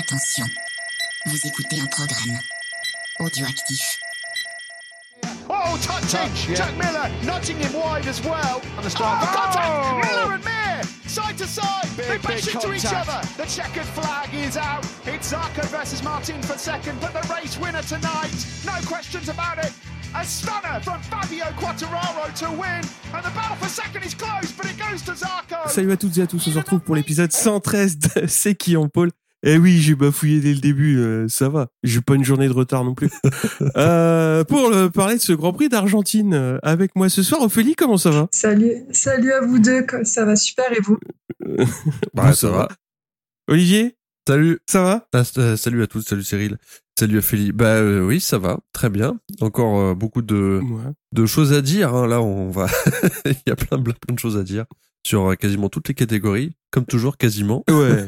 Attention, vous écoutez un programme audioactif. Oh, touching! Touch, yeah. Jack Miller nudging him wide as well. On the start. Oh, contact! Oh! Miller and Mir, side to side. Big, they bash into each other. The checkered flag is out. It's Zarco versus Martin for second, but the race winner tonight, no questions about it. A stunner from Fabio Quattararo to win, and the battle for second is close, but it goes to Zarco. Salut à toutes et à tous, on se retrouve pour l'épisode 113 de C'est qui en pôle Eh oui, j'ai bafouillé dès le début, euh, ça va. J'ai pas une journée de retard non plus. euh, pour le- parler de ce Grand Prix d'Argentine euh, avec moi ce soir, Ophélie, comment ça va? Salut, salut à vous deux, ça va super et vous? Bah, Bon, ça va. Olivier, Salut. ça va? Ah, salut à tous. Salut Cyril. Salut Ophélie. Bah euh, oui, ça va. Très bien. Encore euh, beaucoup de, Ouais. de choses à dire. hein. Là, on va. Il y a plein, plein, plein de choses à dire sur euh, quasiment toutes les catégories, comme toujours, quasiment. Ouais.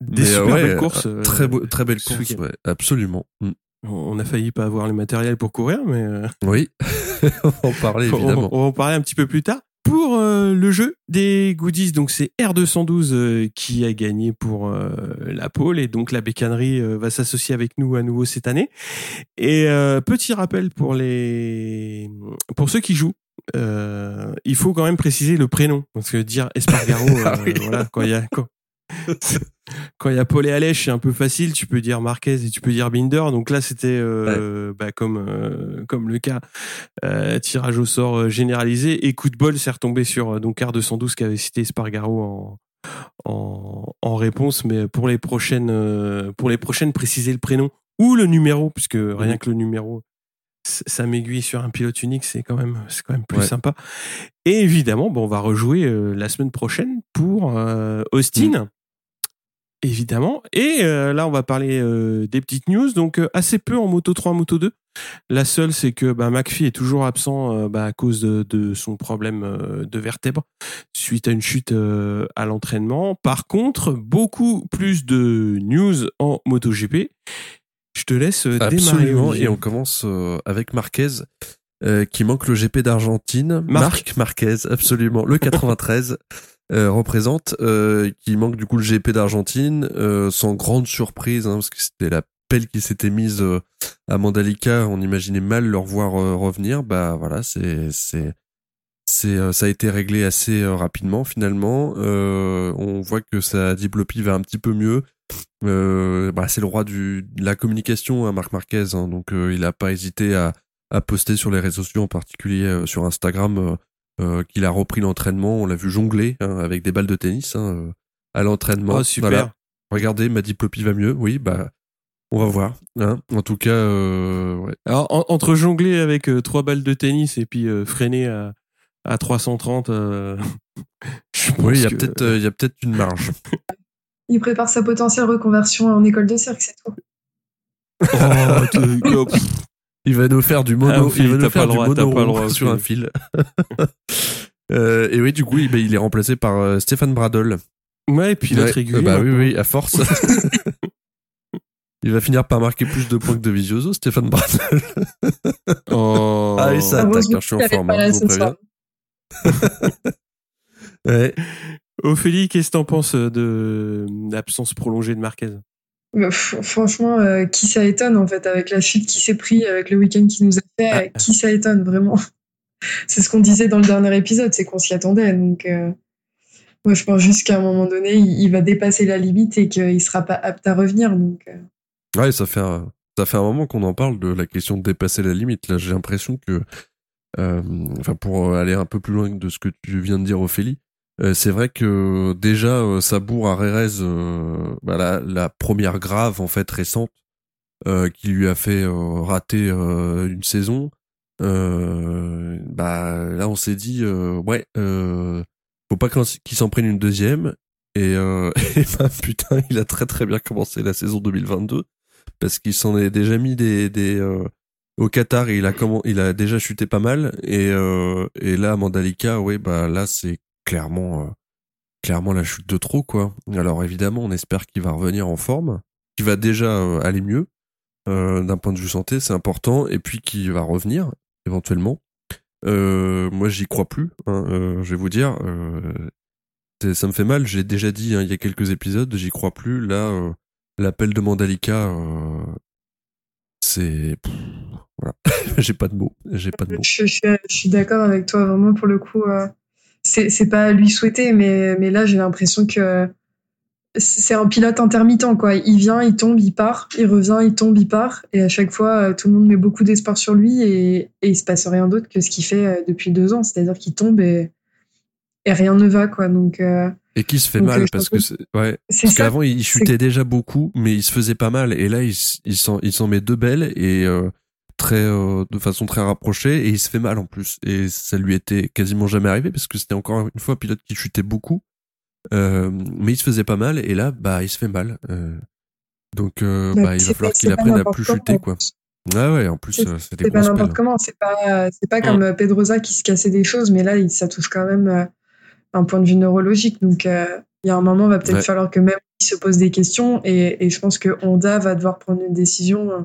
Des Mais, super euh, ouais, belles courses. euh, euh, très beau, très belle ce course. week-end. Ouais, absolument. Mm. On a failli pas avoir le matériel pour courir, mais euh, Oui. on va en parler évidemment. on va en parler un petit peu plus tard. Pour euh, le jeu des goodies, donc c'est R212 euh, qui a gagné pour la pole et donc la bécannerie va s'associer avec nous à nouveau cette année. Et petit rappel pour les pour ceux qui jouent, il faut quand même préciser le prénom parce que dire Espargaro, Ah oui. voilà quand il y a quand quand il y a Paul et Alèche, c'est un peu facile. Tu peux dire Marquez et tu peux dire Binder. Donc là, c'était euh, bah, comme euh, comme le cas euh, tirage au sort généralisé et coup de bol, c'est retombé sur donc R212 qui avait cité Spargaro en, en en réponse. Mais pour les prochaines pour les prochaines, préciser le prénom ou le numéro, puisque rien que le numéro ça m'aiguille sur un pilote unique, c'est quand même c'est quand même plus Ouais. sympa. Et évidemment, bon, on va rejouer euh, la semaine prochaine pour euh, Austin. Évidemment. Et euh, là, on va parler euh, des petites news. Donc, euh, assez peu en Moto 3, Moto 2. La seule, c'est que bah, McPhee est toujours absent bah, à cause de, de son problème de vertèbre suite à une chute à l'entraînement. Par contre, beaucoup plus de news en MotoGP. Je te laisse démarrer. Absolument. Olivier. Et on commence avec Marquez. qui manque le GP d'Argentine. Marc. Marc Marquez, absolument. Le 93 euh, représente, euh, qui manque du coup le GP d'Argentine, euh, sans grande surprise, hein, parce que c'était la pelle qui s'était mise à Mandalika. On imaginait mal leur voir revenir. Bah voilà, c'est c'est c'est ça a été réglé assez rapidement finalement. On voit que sa diplopie va un petit peu mieux. Bah, c'est le roi du, de la communication, hein, Marc Marquez. hein, donc il a pas hésité à, à poster sur les réseaux sociaux, en particulier sur Instagram, euh, qu'il a repris l'entraînement. On l'a vu jongler hein, avec des balles de tennis hein, euh, à l'entraînement. Oh, super. Voilà. Regardez, ma diplopie va mieux. Oui, bah on va voir. Hein. En tout cas, euh, ouais. Alors, en- entre jongler avec euh, trois balles de tennis et puis euh, freiner à, à 330, euh, je pense oui, il y a que- peut-être euh, il y a peut-être une marge. Il prépare sa potentielle reconversion en école de cirque, c'est tout. Oh, Il va nous faire du mono, Ah, il va nous faire du droit, mono pas le droit, sur un fil. Euh, et oui, du coup, il, bah, il est remplacé par euh, Stéphane Bradel. Ouais, et puis l'autre Ouais, euh, bah oui, oui, à force. il va finir par marquer plus de points que de Vizioso, Stéphane Bradel. Oh. Ah oui, ça attaque, hein, je suis en forme, hein, vous. Ouais. Ophélie, qu'est-ce que t'en penses de l'absence prolongée de Marquez? Bah, franchement, euh, qui ça étonne en fait, avec la chute qui s'est pris, avec le week-end qui nous a fait, Ah. qui ça étonne vraiment. C'est ce qu'on disait dans le dernier épisode, c'est qu'on s'y attendait. Donc, euh, moi je pense juste qu'à un moment donné, il, il va dépasser la limite et qu'il sera pas apte à revenir. Donc, euh, Ouais, ça fait un, ça fait un moment qu'on en parle de la question de dépasser la limite. Là, j'ai l'impression que, enfin, pour aller un peu plus loin de ce que tu viens de dire, Ophélie, euh, c'est vrai que déjà, euh, ça bourre à Rérez, euh, bah, la, la première grave, en fait, récente, euh, qui lui a fait rater une saison. Bah, là, on s'est dit, ouais, faut pas qu'il s'en prenne une deuxième. Et, et bah, putain, il a très très bien commencé la saison 2022 parce qu'il s'en est déjà mis des, des au Qatar il a comment il a déjà chuté pas mal et euh, et là Mandalika ouais bah là c'est clairement euh, clairement la chute de trop quoi. Alors évidemment on espère qu'il va revenir en forme, qu'il va déjà euh, aller mieux euh, d'un point de vue santé c'est important et puis qu'il va revenir éventuellement. Moi j'y crois plus, hein, je vais vous dire. Ça me fait mal. J'ai déjà dit hein, il y a quelques épisodes, j'y crois plus. Là, l'appel de Mandalika, c'est voilà. j'ai pas de mots. J'ai pas de mots. Je suis d'accord avec toi vraiment pour le coup. Euh, c'est pas lui souhaiter, mais mais là j'ai l'impression que c'est un pilote intermittent quoi. Il vient, il tombe, il part, il revient, il tombe, il part, et à chaque fois tout le monde met beaucoup d'espoir sur lui et, et il se passe rien d'autre que ce qu'il fait depuis deux ans, c'est-à-dire qu'il tombe et et rien ne va quoi. Donc euh, et qui se fait mal parce que ouais. Parce qu'avant il chutait déjà beaucoup mais il se faisait pas mal. Et là il s'en il s'en met deux belles et euh, très euh, de façon très rapprochée et il se fait mal en plus et ça lui était quasiment jamais arrivé parce que c'était encore une fois un pilote qui chutait beaucoup mais il se faisait pas mal et là bah il se fait mal donc bah, il va falloir qu'il apprenne à plus chuter quoi Ouais, ouais, en plus, c'est pas n'importe comment. C'est pas, c'est pas comme Pedroza qui se cassait des choses, mais là, ça touche quand même un point de vue neurologique. Donc, euh, il y a un moment, il va peut-être falloir que même il se pose des questions. Et, et, je pense que Honda va devoir prendre une décision euh,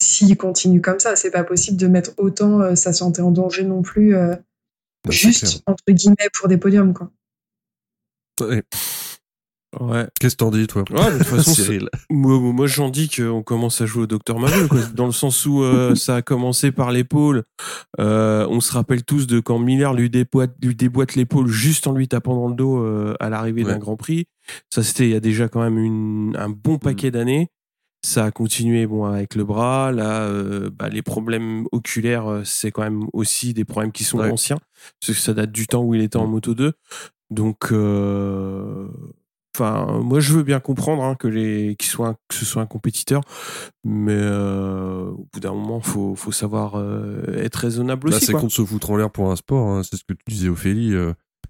s'il continue comme ça. C'est pas possible de mettre autant euh, sa santé en danger non plus, bah, juste entre guillemets pour des podiums, quoi. Ouais. Ouais. Qu'est-ce que t'en dis, toi? Ouais, De toute façon, moi, moi j'en dis qu'on commence à jouer au docteur quoi. dans le sens où euh, ça a commencé par l'épaule. Euh, on se rappelle tous de quand Miller lui déboîte, lui déboîte l'épaule juste en lui tapant dans le dos euh, à l'arrivée d'un Grand Prix. Ça, c'était il y a déjà quand même une, un bon paquet mm. d'années. Ça a continué bon avec le bras. Là, euh, bah, les problèmes oculaires, c'est quand même aussi des problèmes qui sont anciens, parce que ça date du temps où il était en mm. Moto 2. Donc Enfin, moi, je veux bien comprendre hein, que les, qu'il soit, que ce soit un compétiteur, mais euh, au bout d'un moment, faut, faut savoir euh, être raisonnable Là, aussi. c'est qu'on se foutre en l'air pour un sport. Hein, c'est ce que tu disais, Ophélie.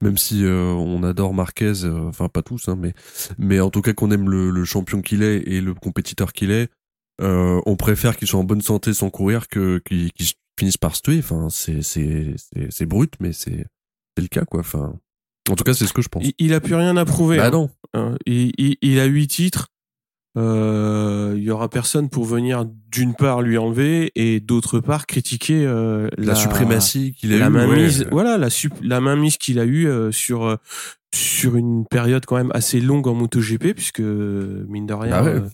Euh, même si on adore Marquez, enfin pas tous, hein, mais mais en tout cas qu'on aime le, champion qu'il est et le compétiteur qu'il est, on préfère qu'il soit en bonne santé sans courir que qu'il, finisse par se tuer. Enfin, c'est c'est c'est, brut, mais c'est c'est le cas quoi. Enfin. En tout cas, c'est ce que je pense. Il, a plus rien à prouver. Bah hein. non. Hein, il, il, a huit titres. Euh, il y aura personne pour venir d'une part lui enlever et d'autre part critiquer euh, la, suprématie qu'il a la eu, mainmise, voilà la la mainmise qu'il a eu euh, sur sur une période quand même assez longue en MotoGP puisque mine de rien bah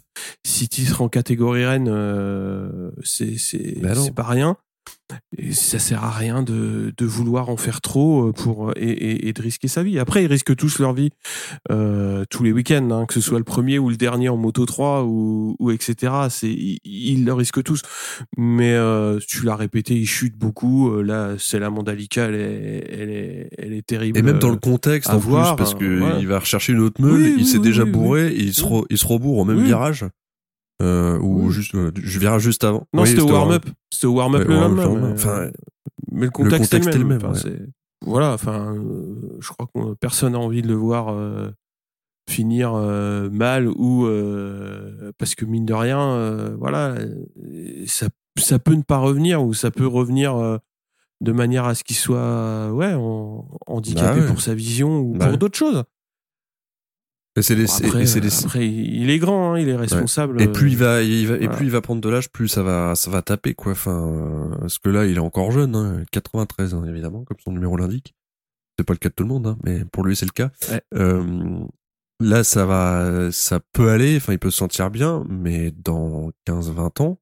six titres en catégorie Rennes c'est c'est bah c'est pas rien et ça sert à rien de, de, vouloir en faire trop euh, pour et, et, et, de risquer sa vie. Après, ils risquent tous leur vie euh, tous les week-ends, hein, que ce soit le premier ou le dernier en moto 3 ou, ou etc. C'est ils, le risquent tous. Mais euh, tu l'as répété, ils chutent beaucoup. Euh, là, c'est la Mandalika, elle est, elle est, elle est terrible. Et même dans le contexte en voir, plus, parce que il va rechercher une autre meule, il s'est déjà bourré, et il se, re, il se rebourre au même virage. Euh, ou juste, euh, je verrai juste avant. Non, c'était warm-up. C'était warm-up le lendemain. Mais, enfin, mais le contexte, est le même. Voilà, enfin, euh, je crois que personne n'a envie de le voir finir mal ou parce que mine de rien, voilà, ça, ça peut ne pas revenir ou ça peut revenir de manière à ce qu'il soit ouais handicapé bah pour sa vision ou bah pour d'autres choses. C'est les, après, après, il est grand, hein, il est responsable. Et plus il va, il va et plus il va prendre de l'âge, plus ça va, ça va taper quoi. Enfin, parce que là, il est encore jeune, hein, 93 hein, évidemment, comme son numéro l'indique. C'est pas le cas de tout le monde, hein, mais pour lui c'est le cas. Euh, là, ça va, ça peut aller. Enfin, il peut se sentir bien, mais dans 15-20 ans,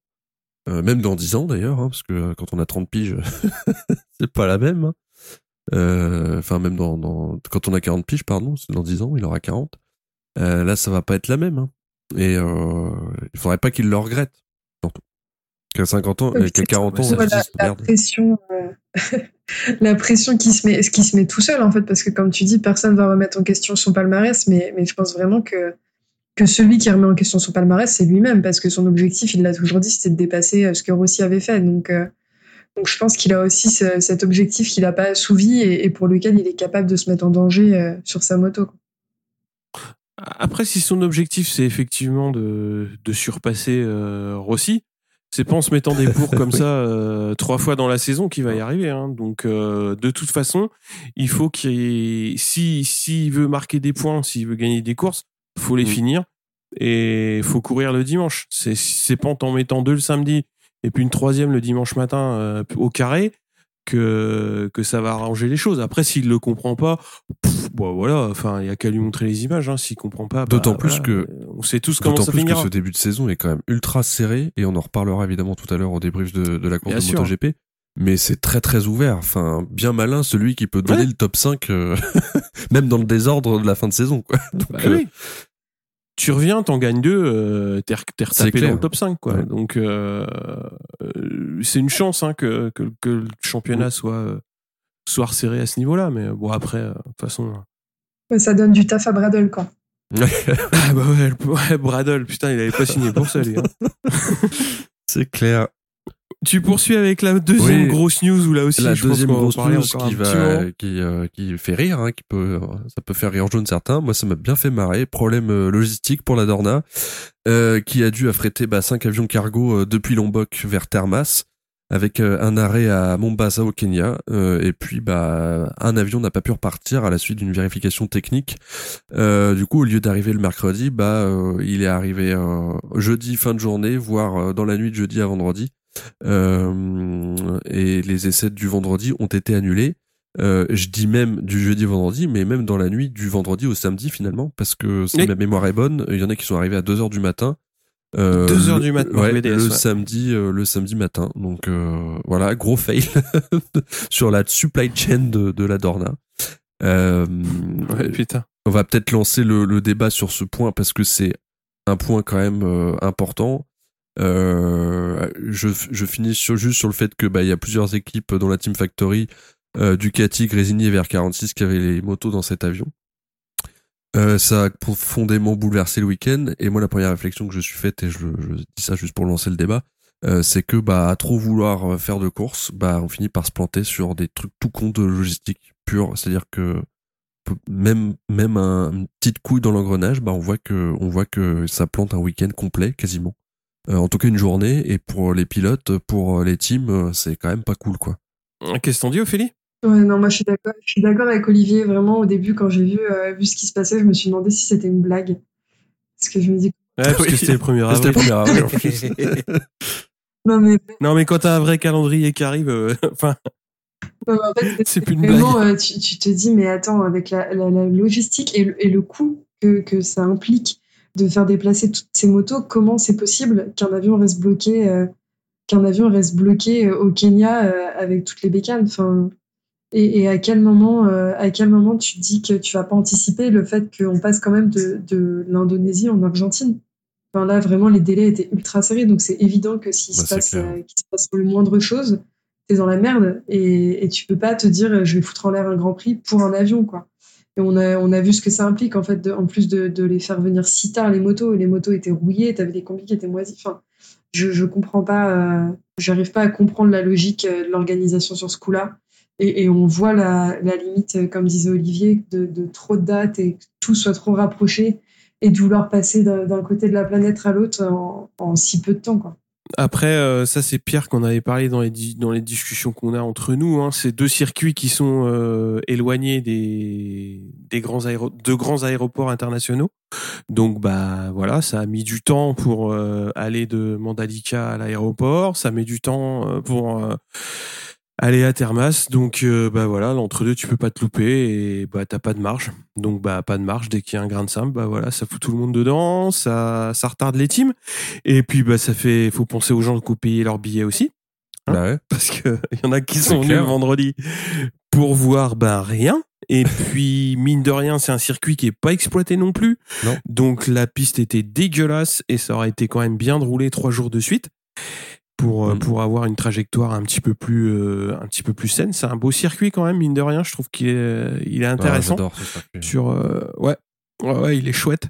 euh, même dans 10 ans d'ailleurs, hein, parce que quand on a 30 piges, c'est pas la même. Hein. Euh, enfin, même dans, dans, quand on a 40 piges, pardon, c'est dans 10 ans, il aura 40. Euh, là, ça va pas être la même. Hein. Et euh, il faudrait pas qu'il le regrette, surtout. Qu'à 50 ans, qu'à 40 ans, la, pression, euh, la pression qui se met, qui se met tout seul en fait, parce que comme tu dis, personne va remettre en question son palmarès, mais, mais je pense vraiment que que celui qui remet en question son palmarès, c'est lui-même, parce que son objectif, il l'a toujours dit, c'était de dépasser ce que Rossi avait fait. Donc, donc je pense qu'il a aussi cet objectif qu'il n'a pas assouvi et, et, pour lequel il est capable de se mettre en danger sur sa moto. Quoi. Après, si son objectif c'est effectivement de, de surpasser euh, Rossi, c'est pas en se mettant des bourres comme ça euh, trois fois dans la saison qu'il va y arriver. Hein. Donc, euh, de toute façon, il faut qu'il, si s'il veut marquer des points, s'il veut gagner des courses, faut les finir et faut courir le dimanche. C'est c'est pas en mettant deux le samedi et puis une troisième le dimanche matin au carré que que ça va arranger les choses. Après, s'il le comprend pas, bon voilà, enfin il y a qu'à lui montrer les images. Hein. S'il comprend pas, bah, d'autant plus que on sait tous comment ça plus finira. que ce début de saison est quand même ultra serré et on en reparlera évidemment tout à l'heure au débrief de, de la course de MotoGP. Mais c'est très très ouvert. Enfin, bien malin celui qui peut donner le top 5 euh, même dans le désordre de la fin de saison. Quoi. Donc, bah oui tu reviens, t'en gagnes deux, euh, t'es retapé dans le top 5. Quoi. Donc, euh, euh, c'est une chance hein, que, que, que, le championnat soit, soit resserré à ce niveau-là. Mais bon, après, de toute façon. ça donne du taf à Bradle, quoi. ah bah ouais, ouais, Bradle, putain, il avait pas signé pour ça, lui. Hein. c'est clair. Tu poursuis avec la deuxième grosse news où là aussi la je deuxième pense grosse news qui va qui euh, qui fait rire hein, qui peut ça peut faire rire jaune certains. Moi ça m'a bien fait marrer. Problème euh, logistique pour la Dorna euh, qui a dû affréter bah, cinq avions cargo euh, depuis Lombok vers Termas avec un arrêt à Mombasa au Kenya. Et puis bah un avion n'a pas pu repartir à la suite d'une vérification technique. Du coup au lieu d'arriver le mercredi bah il est arrivé jeudi fin de journée voire dans la nuit de jeudi à vendredi. euh, et les essais du vendredi ont été annulés. Euh, je dis même du jeudi vendredi, mais même dans la nuit du vendredi au samedi finalement, parce que si ma mémoire est bonne, il y en a qui sont arrivés à 2 heures du matin. Euh, 2 heures du matin, ouais, le samedi, euh, le samedi matin. Donc euh, voilà, gros fail sur la supply chain de, de la Dorna. Euh, ouais, putain. On va peut-être lancer le, le, débat sur ce point parce que c'est un point quand même important. Euh, je, je finis sur, juste sur le fait que bah il y a plusieurs équipes dans la Team Factory, euh, Ducati, Grésini et VR46 qui avaient les motos dans cet avion. Euh, ça a profondément bouleversé le week-end et moi la première réflexion que je suis faite et je, je dis ça juste pour lancer le débat, euh, c'est que bah à trop vouloir faire de course, bah on finit par se planter sur des trucs tout con de logistique pure, c'est-à-dire que même même un, une petite couille dans l'engrenage, bah on voit que on voit que ça plante un week-end complet quasiment. Euh, en tout cas une journée, et pour les pilotes, pour les teams, euh, c'est quand même pas cool, quoi. Qu'est-ce que t'en dis, Ophélie? Ouais, non, moi je suis d'accord. Je suis d'accord avec Olivier. Vraiment, au début, quand j'ai vu, euh, vu ce qui se passait, je me suis demandé si c'était une blague. Parce que je me dis. Ouais, parce que c'était le premier avril. C'était le premier avril. non mais. Non mais quand t'as un vrai calendrier qui arrive, enfin. en fait, c'est plus une blague. tu, tu, te dis, mais attends, avec la, la, la logistique et le, et le coût que, que ça implique de faire déplacer toutes ces motos, comment c'est possible qu'un avion reste bloqué, euh, qu'un avion reste bloqué euh, au Kenya euh, avec toutes les bécanes? Enfin, et, et, à quel moment, à quel moment tu dis que tu vas pas anticiper le fait qu'on passe quand même de, de l'Indonésie en Argentine? Enfin là, vraiment, les délais étaient ultra serrés, donc c'est évident que s'il bah, se, passe, qu'il se passe le moindre chose, t'es dans la merde et, et tu peux pas te dire je vais foutre en l'air un Grand Prix pour un avion, quoi. On a, on a vu ce que ça implique, en fait, en plus de, les faire venir si tard, les motos. Les motos étaient rouillées, t'avais des combis qui étaient moisis. Je, je comprends pas, euh, j'arrive pas à comprendre la logique euh, de l'organisation sur ce coup-là. Et, on voit la, la, limite, euh, comme disait Olivier, de, de, trop de dates et que tout soit trop rapproché et de vouloir passer d'un côté de la planète à l'autre en, en, si peu de temps, quoi. Après, euh, ça c'est Pierre qu'on avait parlé dans les dans les discussions qu'on a entre nous. Hein. C'est deux circuits qui sont euh, éloignés des des grands aéro de grands aéroports internationaux. Donc bah voilà, ça a mis du temps pour euh, aller de Mandalika à l'aéroport. Ça met du temps euh, pour aller à Termas. Donc euh, bah voilà, l'entre deux tu peux pas te louper et bah t'as pas de marge. Donc bah pas de marge dès qu'il y a un grain de sable, bah voilà, ça fout tout le monde dedans, ça ça retarde les teams et puis bah ça fait faut penser aux gens qui ont payé leur billet aussi. Hein bah ouais. Parce que il y en a qui sont venus vendredi pour voir bah rien et puis mine de rien, c'est un circuit qui est pas exploité non plus. Non. Donc la piste était dégueulasse et ça aurait été quand même bien de rouler trois jours de suite pour Mm. pour avoir une trajectoire un petit peu plus euh, un petit peu plus saine. C'est un beau circuit quand même mine de rien. Je trouve qu'il est il est Ah, intéressant ce sur euh, ouais. ouais ouais il est chouette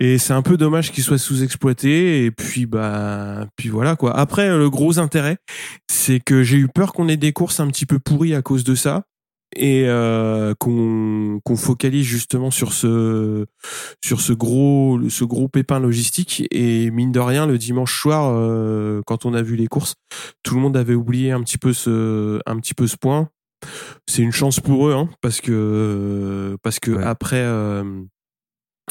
et c'est un peu dommage qu'il soit sous-exploité et puis bah puis voilà quoi. Après le gros intérêt c'est que j'ai eu peur qu'on ait des courses un petit peu pourries à cause de ça et euh, qu'on focalise justement sur ce sur ce gros ce gros pépin logistique. Et mine de rien le dimanche soir euh, quand on a vu les courses tout le monde avait oublié un petit peu ce un petit peu ce point. C'est une chance pour eux hein, parce que parce que Ouais. après euh,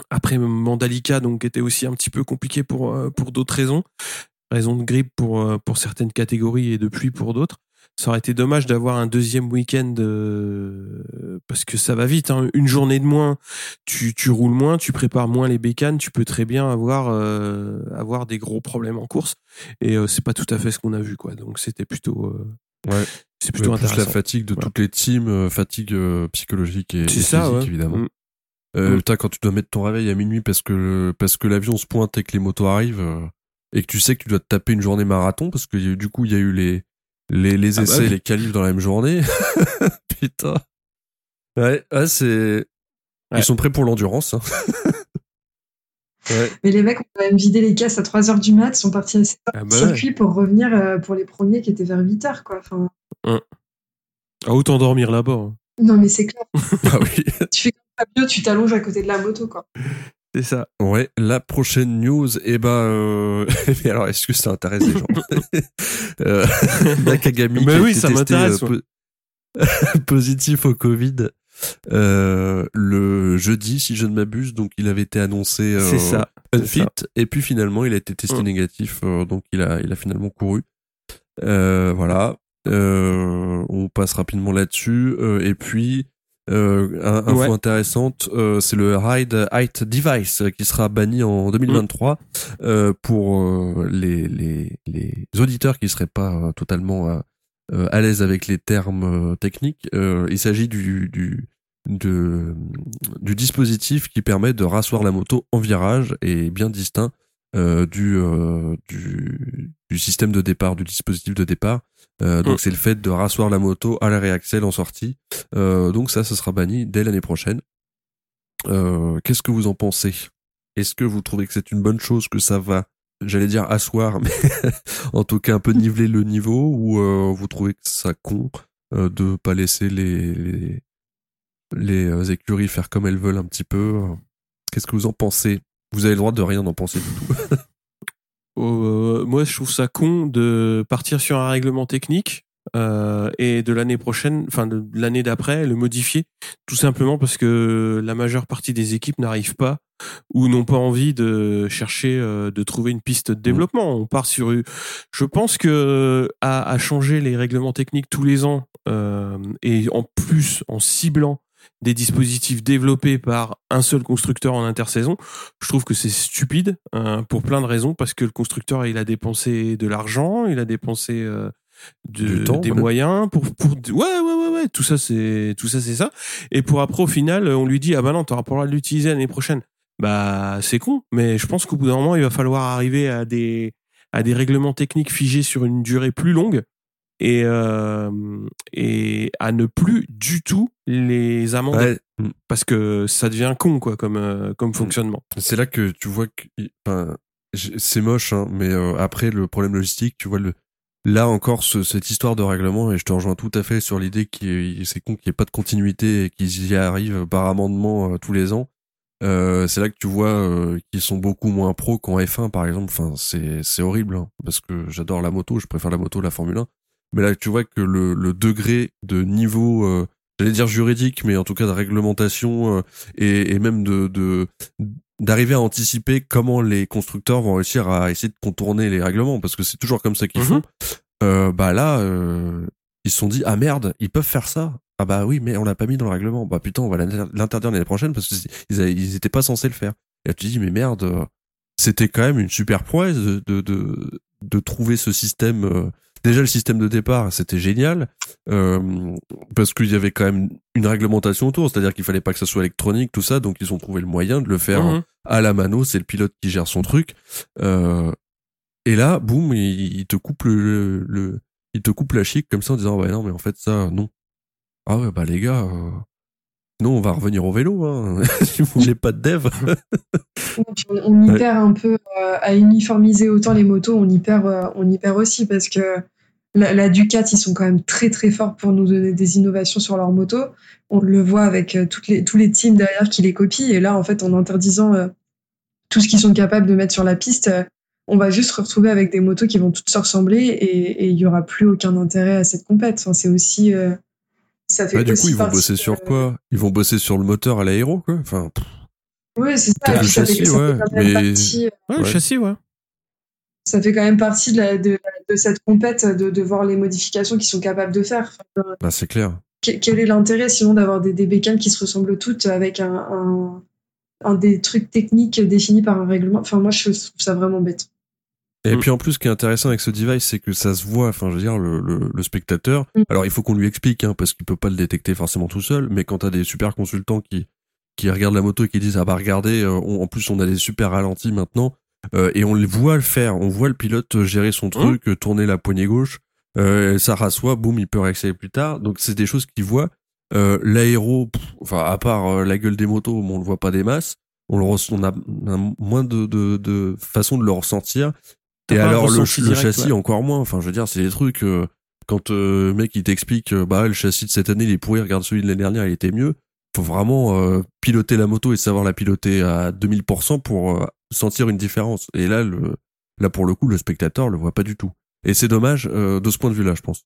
après Mandalika donc était aussi un petit peu compliqué pour pour d'autres raisons. Raison de grippe pour pour certaines catégories et de pluie pour d'autres ça aurait été dommage d'avoir un deuxième week-end euh, parce que ça va vite. Hein. Une journée de moins, tu, tu roules moins, tu prépares moins les bécanes, tu peux très bien avoir euh, avoir des gros problèmes en course. Et euh, c'est pas tout à fait ce qu'on a vu, quoi. Donc c'était plutôt ouais. c'est plutôt plus intéressant. la fatigue de Voilà. toutes les teams, euh, fatigue euh, psychologique et, et C'est ça, physique ouais. évidemment. Mm. Euh, Mm. putain, quand tu dois mettre ton réveil à minuit parce que parce que l'avion se pointe et que les motos arrivent euh, et que tu sais que tu dois te taper une journée marathon parce que du coup il y a eu les les, les Ah bah essais, oui. les qualifs dans la même journée. putain. Ouais, ouais, c'est Ouais. ils sont prêts pour l'endurance. hein. ouais. Mais les mecs ont quand même vidé les caisses à 3h du mat, sont partis à 7h Ah du bah ouais. circuit pour revenir euh, pour les premiers qui étaient vers 8h, quoi. Enfin, Ah, autant dormir là-bas. hein? non, mais c'est clair. Ah oui. Tu fais comme Fabio, tu t'allonges à côté de la moto, quoi. C'est ça. Ouais, la prochaine news, eh ben, euh... mais alors, est-ce que ça intéresse les gens euh, Nakagami, Mais qui a oui, été ça testé, m'intéresse, euh, po- positif au Covid euh, le jeudi, si je ne m'abuse, donc il avait été annoncé euh, C'est ça. unfit, c'est ça. et puis finalement, il a été testé Mm. négatif, euh, donc il a, il a finalement couru. Euh, voilà. Euh, on passe rapidement là-dessus, euh, et puis. Euh, un, info Ouais. intéressante, euh, c'est le Ride Height Device qui sera banni en 2023 euh, pour euh, les, les, les auditeurs qui seraient pas euh, totalement euh, euh, à l'aise avec les termes techniques. Euh, il s'agit du, du, de, du dispositif qui permet de rasseoir la moto en virage et bien distinct euh, du, euh, du, du système de départ, du dispositif de départ. Euh, donc Mm. c'est le fait de rasseoir la moto à l'arrêt axel en sortie. Euh, donc ça, ça sera banni dès l'année prochaine. Euh, Qu'est-ce que vous en pensez? Est-ce que vous trouvez que c'est une bonne chose que ça va, j'allais dire asseoir, mais en tout cas un peu niveler le niveau, ou euh, vous trouvez que ça con euh, de pas laisser les les, les, écuries faire comme elles veulent un petit peu? Qu'est-ce que vous en pensez? Vous avez le droit de rien en penser du tout. Euh, moi, je trouve ça con de partir sur un règlement technique euh, et de l'année prochaine, enfin de l'année d'après, le modifier, tout simplement parce que la majeure partie des équipes n'arrivent pas ou n'ont pas envie de chercher euh, de trouver une piste de développement. On part sur, je pense que à, changer les règlements techniques tous les ans et en plus en ciblant des dispositifs développés par un seul constructeur en intersaison, je trouve que c'est stupide euh, pour plein de raisons parce que le constructeur il a dépensé de l'argent, il a dépensé euh, de- Du temps, des moyens pour pour ouais ouais ouais ouais tout ça c'est tout ça c'est ça. Et pour après au final on lui dit ah bah non t'auras pas le droit de l'utiliser l'année prochaine bah c'est con mais je pense qu'au bout d'un moment il va falloir arriver à des à des règlements techniques figés sur une durée plus longue et euh, et à ne plus du tout les amender Ouais, mm. parce que ça devient con quoi comme euh, comme fonctionnement C'est là que tu vois que, enfin, j- c'est moche, hein, mais euh, après le problème logistique, tu vois le, là encore ce- cette histoire de règlement et je te rejoins tout à fait sur l'idée qu'il c'est con qu'il n'y ait pas de continuité et qu'ils y arrivent par amendement euh, tous les ans. Euh, c'est là que tu vois euh, qu'ils sont beaucoup moins pros qu'en F1 par exemple. Enfin, c'est c'est horrible hein, parce que j'adore la moto, je préfère la moto à la Formule 1. Mais là, tu vois que le, le degré de niveau, euh, j'allais dire juridique, mais en tout cas de réglementation euh, et, et même de, de d'arriver à anticiper comment les constructeurs vont réussir à essayer de contourner les règlements parce que c'est toujours comme ça qu'ils Mhm. font. Euh, bah là, euh, ils se sont dit ah merde, ils peuvent faire ça. Ah bah oui, mais on l'a pas mis dans le règlement. Bah putain, on va l'inter- l'interdire l'année prochaine parce que c'est- ils, étaient pas censés le faire. Et là, tu te dis mais merde, euh, c'était quand même une super prouesse de de de, de trouver ce système. Déjà le système de départ, c'était génial euh, parce qu'il y avait quand même une réglementation autour, c'est-à-dire qu'il fallait pas que ça soit électronique, tout ça, donc ils ont trouvé le moyen de le faire Mhm. à la mano, c'est le pilote qui gère son truc. Euh, et là, boum, il, il te coupe le, le, il te coupe la chic comme ça en disant ouais non mais en fait ça non. Ah ouais bah les gars, euh, non on va revenir au vélo. Hein. si vous voulez pas de dev. On, on y Ouais. perd un peu euh, à uniformiser autant les motos, on y perd, euh, on y perd aussi parce que la, la Ducat, ils sont quand même très très forts pour nous donner des innovations sur leurs motos. On le voit avec euh, toutes les, tous les teams derrière qui les copient. Et là, en fait, en interdisant euh, tout ce qu'ils sont capables de mettre sur la piste, euh, on va juste se retrouver avec des motos qui vont toutes se ressembler et il y aura plus aucun intérêt à cette compète. Enfin, c'est aussi euh, ça fait Ouais, du coup ils vont bosser sur quoi? Ils vont bosser sur le moteur à l'aéro quoi? Enfin pff, Oui, c'est ça. Le châssis, ça fait ouais, quand même mais- partie, ouais, le Ouais. châssis ouais ça fait quand même partie de, la, de, de cette compète de, de, voir les modifications qu'ils sont capables de faire. Bah, c'est clair. Quel est l'intérêt sinon d'avoir des, des bécanes qui se ressemblent toutes avec un, un, un, des trucs techniques définis par un règlement? Enfin, moi, je trouve ça vraiment bête. Et mm. puis en plus, ce qui est intéressant avec ce device, c'est que ça se voit. Enfin, je veux dire, le, le, le spectateur. Mm. Alors, il faut qu'on lui explique, hein, parce qu'il peut pas le détecter forcément tout seul. Mais quand t'as des super consultants qui qui regardent la moto et qui disent ah bah regardez, euh, on, en plus on a des super ralentis maintenant, euh, et on le voit le faire, on voit le pilote gérer son truc, mmh. tourner la poignée gauche, euh, ça rassoit, boum, il peut réaccélérer plus tard. Donc c'est des choses qu'il voit. Euh, L'aéro, enfin à part euh, la gueule des motos, on le voit pas des masses. On, le on a, moins de, de, de façon de le ressentir. Et alors le, le châssis encore moins. Enfin je veux dire, c'est des trucs. Euh, quand le mec il t'explique, bah le châssis de cette année il est pourri, regarde celui de l'année dernière, il était mieux faut vraiment piloter la moto et savoir la piloter à 2000% pour sentir une différence. Et là, le, là pour le coup, le spectateur le voit pas du tout. Et c'est dommage euh, de ce point de vue-là, je pense.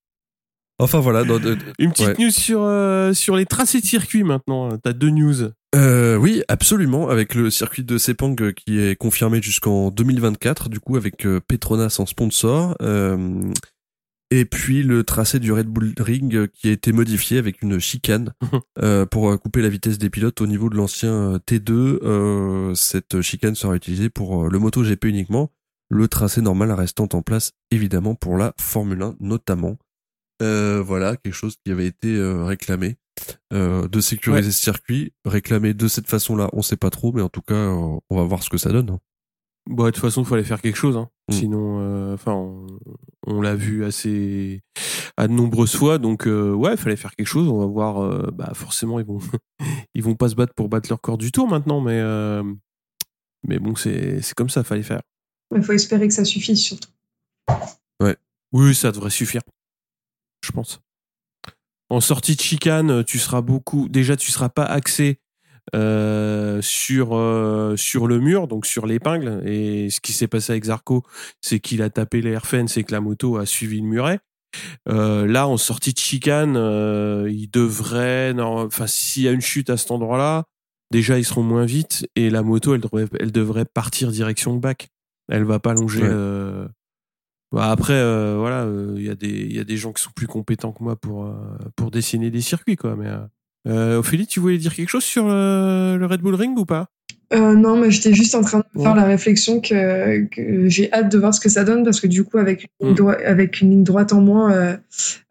Enfin voilà. Dans, une petite news sur euh, sur les tracés de circuit maintenant. T'as deux news. Euh, oui, absolument, avec le circuit de Sepang qui est confirmé jusqu'en 2024, du coup avec Petronas en sponsor. Euh, et puis le tracé du Red Bull Ring euh, qui a été modifié avec une chicane euh, pour euh, couper la vitesse des pilotes au niveau de l'ancien euh, T2. cette chicane sera utilisée pour le MotoGP uniquement. Le tracé normal restant en place évidemment pour la Formule 1 notamment. voilà quelque chose qui avait été réclamé de sécuriser ce circuit, réclamé de cette façon-là, on sait pas trop, mais en tout cas on va voir ce que ça donne. Hein. Bon, de toute façon, il fallait faire quelque chose. Hein. Mm. Sinon, euh, enfin, on, on l'a vu assez à de nombreuses fois. Donc, euh, ouais, il fallait faire quelque chose. On va voir. Euh, bah, forcément, ils vont, ils vont pas se battre pour battre leur corps du tour maintenant, mais, euh, mais bon, c'est, c'est comme ça. Fallait faire. Il faut espérer que ça suffise surtout. Ouais. Oui, ça devrait suffire. Je pense. En sortie de chicane, tu seras beaucoup. Déjà, tu seras pas axé euh, sur euh, sur le mur, donc sur l'épingle. Et ce qui s'est passé avec Zarco, c'est qu'il a tapé les fence et que la moto a suivi le muret. Euh, là, en sortie de chicane, euh, il devrait, enfin, s'il y a une chute à cet endroit-là, déjà ils seront moins vite et la moto, elle devrait, elle devrait partir direction le bac. Elle va pas longer. Ouais. Bah après, voilà, il y a des, il y a des gens qui sont plus compétents que moi pour pour dessiner des circuits, quoi. Mais euh, Ophélie, tu voulais dire quelque chose sur le, le Red Bull Ring ou pas? Euh, non, mais j'étais juste en train de faire la réflexion que, que j'ai hâte de voir ce que ça donne parce que du coup, avec une, mm. avec une ligne droite en moins, euh,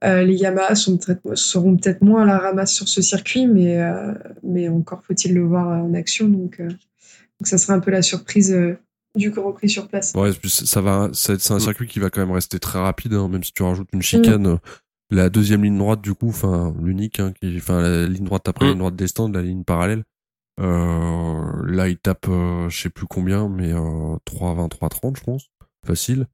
euh, les Yamaha sont seront peut-être moins à la ramasse sur ce circuit, mais, euh, mais encore faut-il le voir en action. Donc, euh, donc, ça sera un peu la surprise du Grand Prix sur place. Ouais, ça va, c'est un mm. circuit qui va quand même rester très rapide, hein, même si tu rajoutes une chicane. Mm la deuxième ligne droite du coup enfin l'unique hein, qui enfin la ligne droite après la ligne droite des stands la ligne parallèle euh, là il tape euh, je sais plus combien mais euh, 3 3 30 je pense facile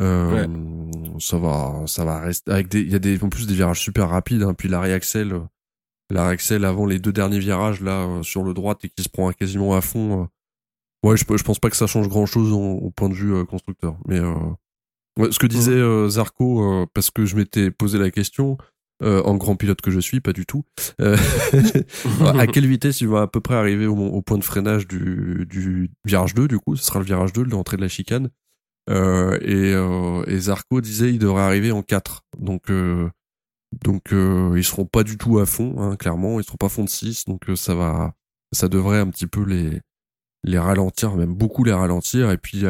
euh, ouais. ça va ça va rester avec des il y a des en plus des virages super rapides hein, puis la réaxel la réaxel avant les deux derniers virages là euh, sur le droite et qui se prend quasiment à fond euh. ouais je, je pense pas que ça change grand chose au, point de vue constructeur mais Ouais, ce que disait euh, Zarco, euh, parce que je m'étais posé la question, euh, en grand pilote que je suis, pas du tout. Euh, à quelle vitesse il va à peu près arriver au, au, point de freinage du, du virage 2, du coup, ce sera le virage 2, l'entrée de la chicane. Euh, et, et, Zarco disait il devrait arriver en 4. Donc, donc ils seront pas du tout à fond, hein, clairement, ils seront pas fond de 6, donc ça va, ça devrait un petit peu les, les ralentir, même beaucoup les ralentir. Et puis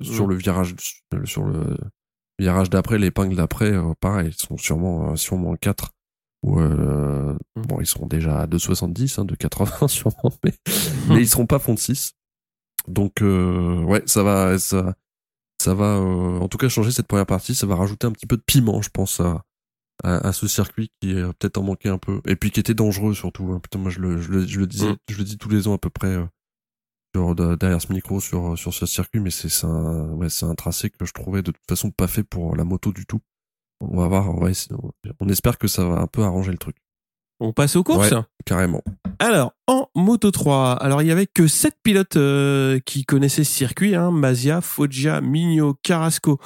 sur le virage, sur le virage d'après, l'épingle d'après, euh, pareil, ils sont sûrement euh, sûrement 4 ou euh, mmh. bon, ils seront déjà à 2,70, hein, de 80 sûrement, mais mais ils seront pas fond de 6. Donc euh, ouais, ça va, ça, ça va, euh, en tout cas changer cette première partie. Ça va rajouter un petit peu de piment, je pense, à, à, à ce circuit qui est peut-être en manquait un peu, et puis qui était dangereux surtout. Hein. Putain, moi je le, je le, je le disais, mmh. je le dis tous les ans à peu près sur, derrière ce micro sur, sur ce circuit, mais c'est un, ouais, un tracé que je trouvais de toute façon pas fait pour la moto du tout. On va voir, on, va essayer, on espère que ça va un peu arranger le truc. On passe aux courses ouais, Carrément. Alors, en Moto 3, alors il y avait que 7 pilotes euh, qui connaissaient ce circuit, hein, Mazia, Foggia, Migno, Carrasco,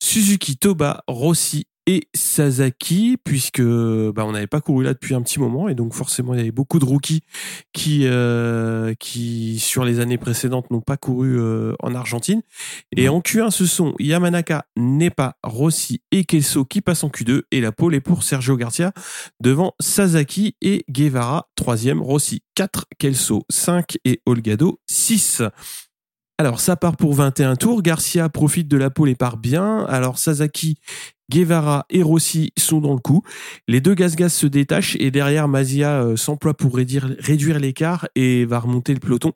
Suzuki, Toba, Rossi et Sasaki, puisque bah, on n'avait pas couru là depuis un petit moment, et donc forcément il y avait beaucoup de rookies qui, euh, qui sur les années précédentes n'ont pas couru euh, en Argentine. Et en Q1, ce sont Yamanaka, Nepa, Rossi et Kelso qui passent en Q2, et la pole est pour Sergio Garcia devant Sasaki et Guevara, troisième, Rossi 4, Kelso 5 et Olgado 6. Alors ça part pour 21 tours, Garcia profite de la pole et part bien, alors Sasaki Guevara et Rossi sont dans le coup. Les deux gaz-gaz se détachent et derrière Mazia euh, s'emploie pour réduire, l'écart et va remonter le peloton.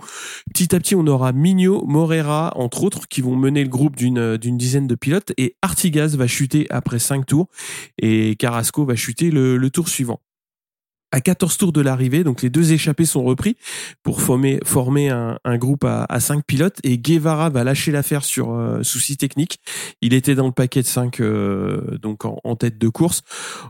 Petit à petit, on aura Migno, Morera, entre autres, qui vont mener le groupe d'une euh, d'une dizaine de pilotes et Artigaz va chuter après 5 tours et Carrasco va chuter le tour suivant à 14 tours de l'arrivée, donc les deux échappés sont repris pour former, un, groupe à, à 5 pilotes et Guevara va lâcher l'affaire sur euh, souci technique. Il était dans le paquet de 5 euh, donc en, tête de course.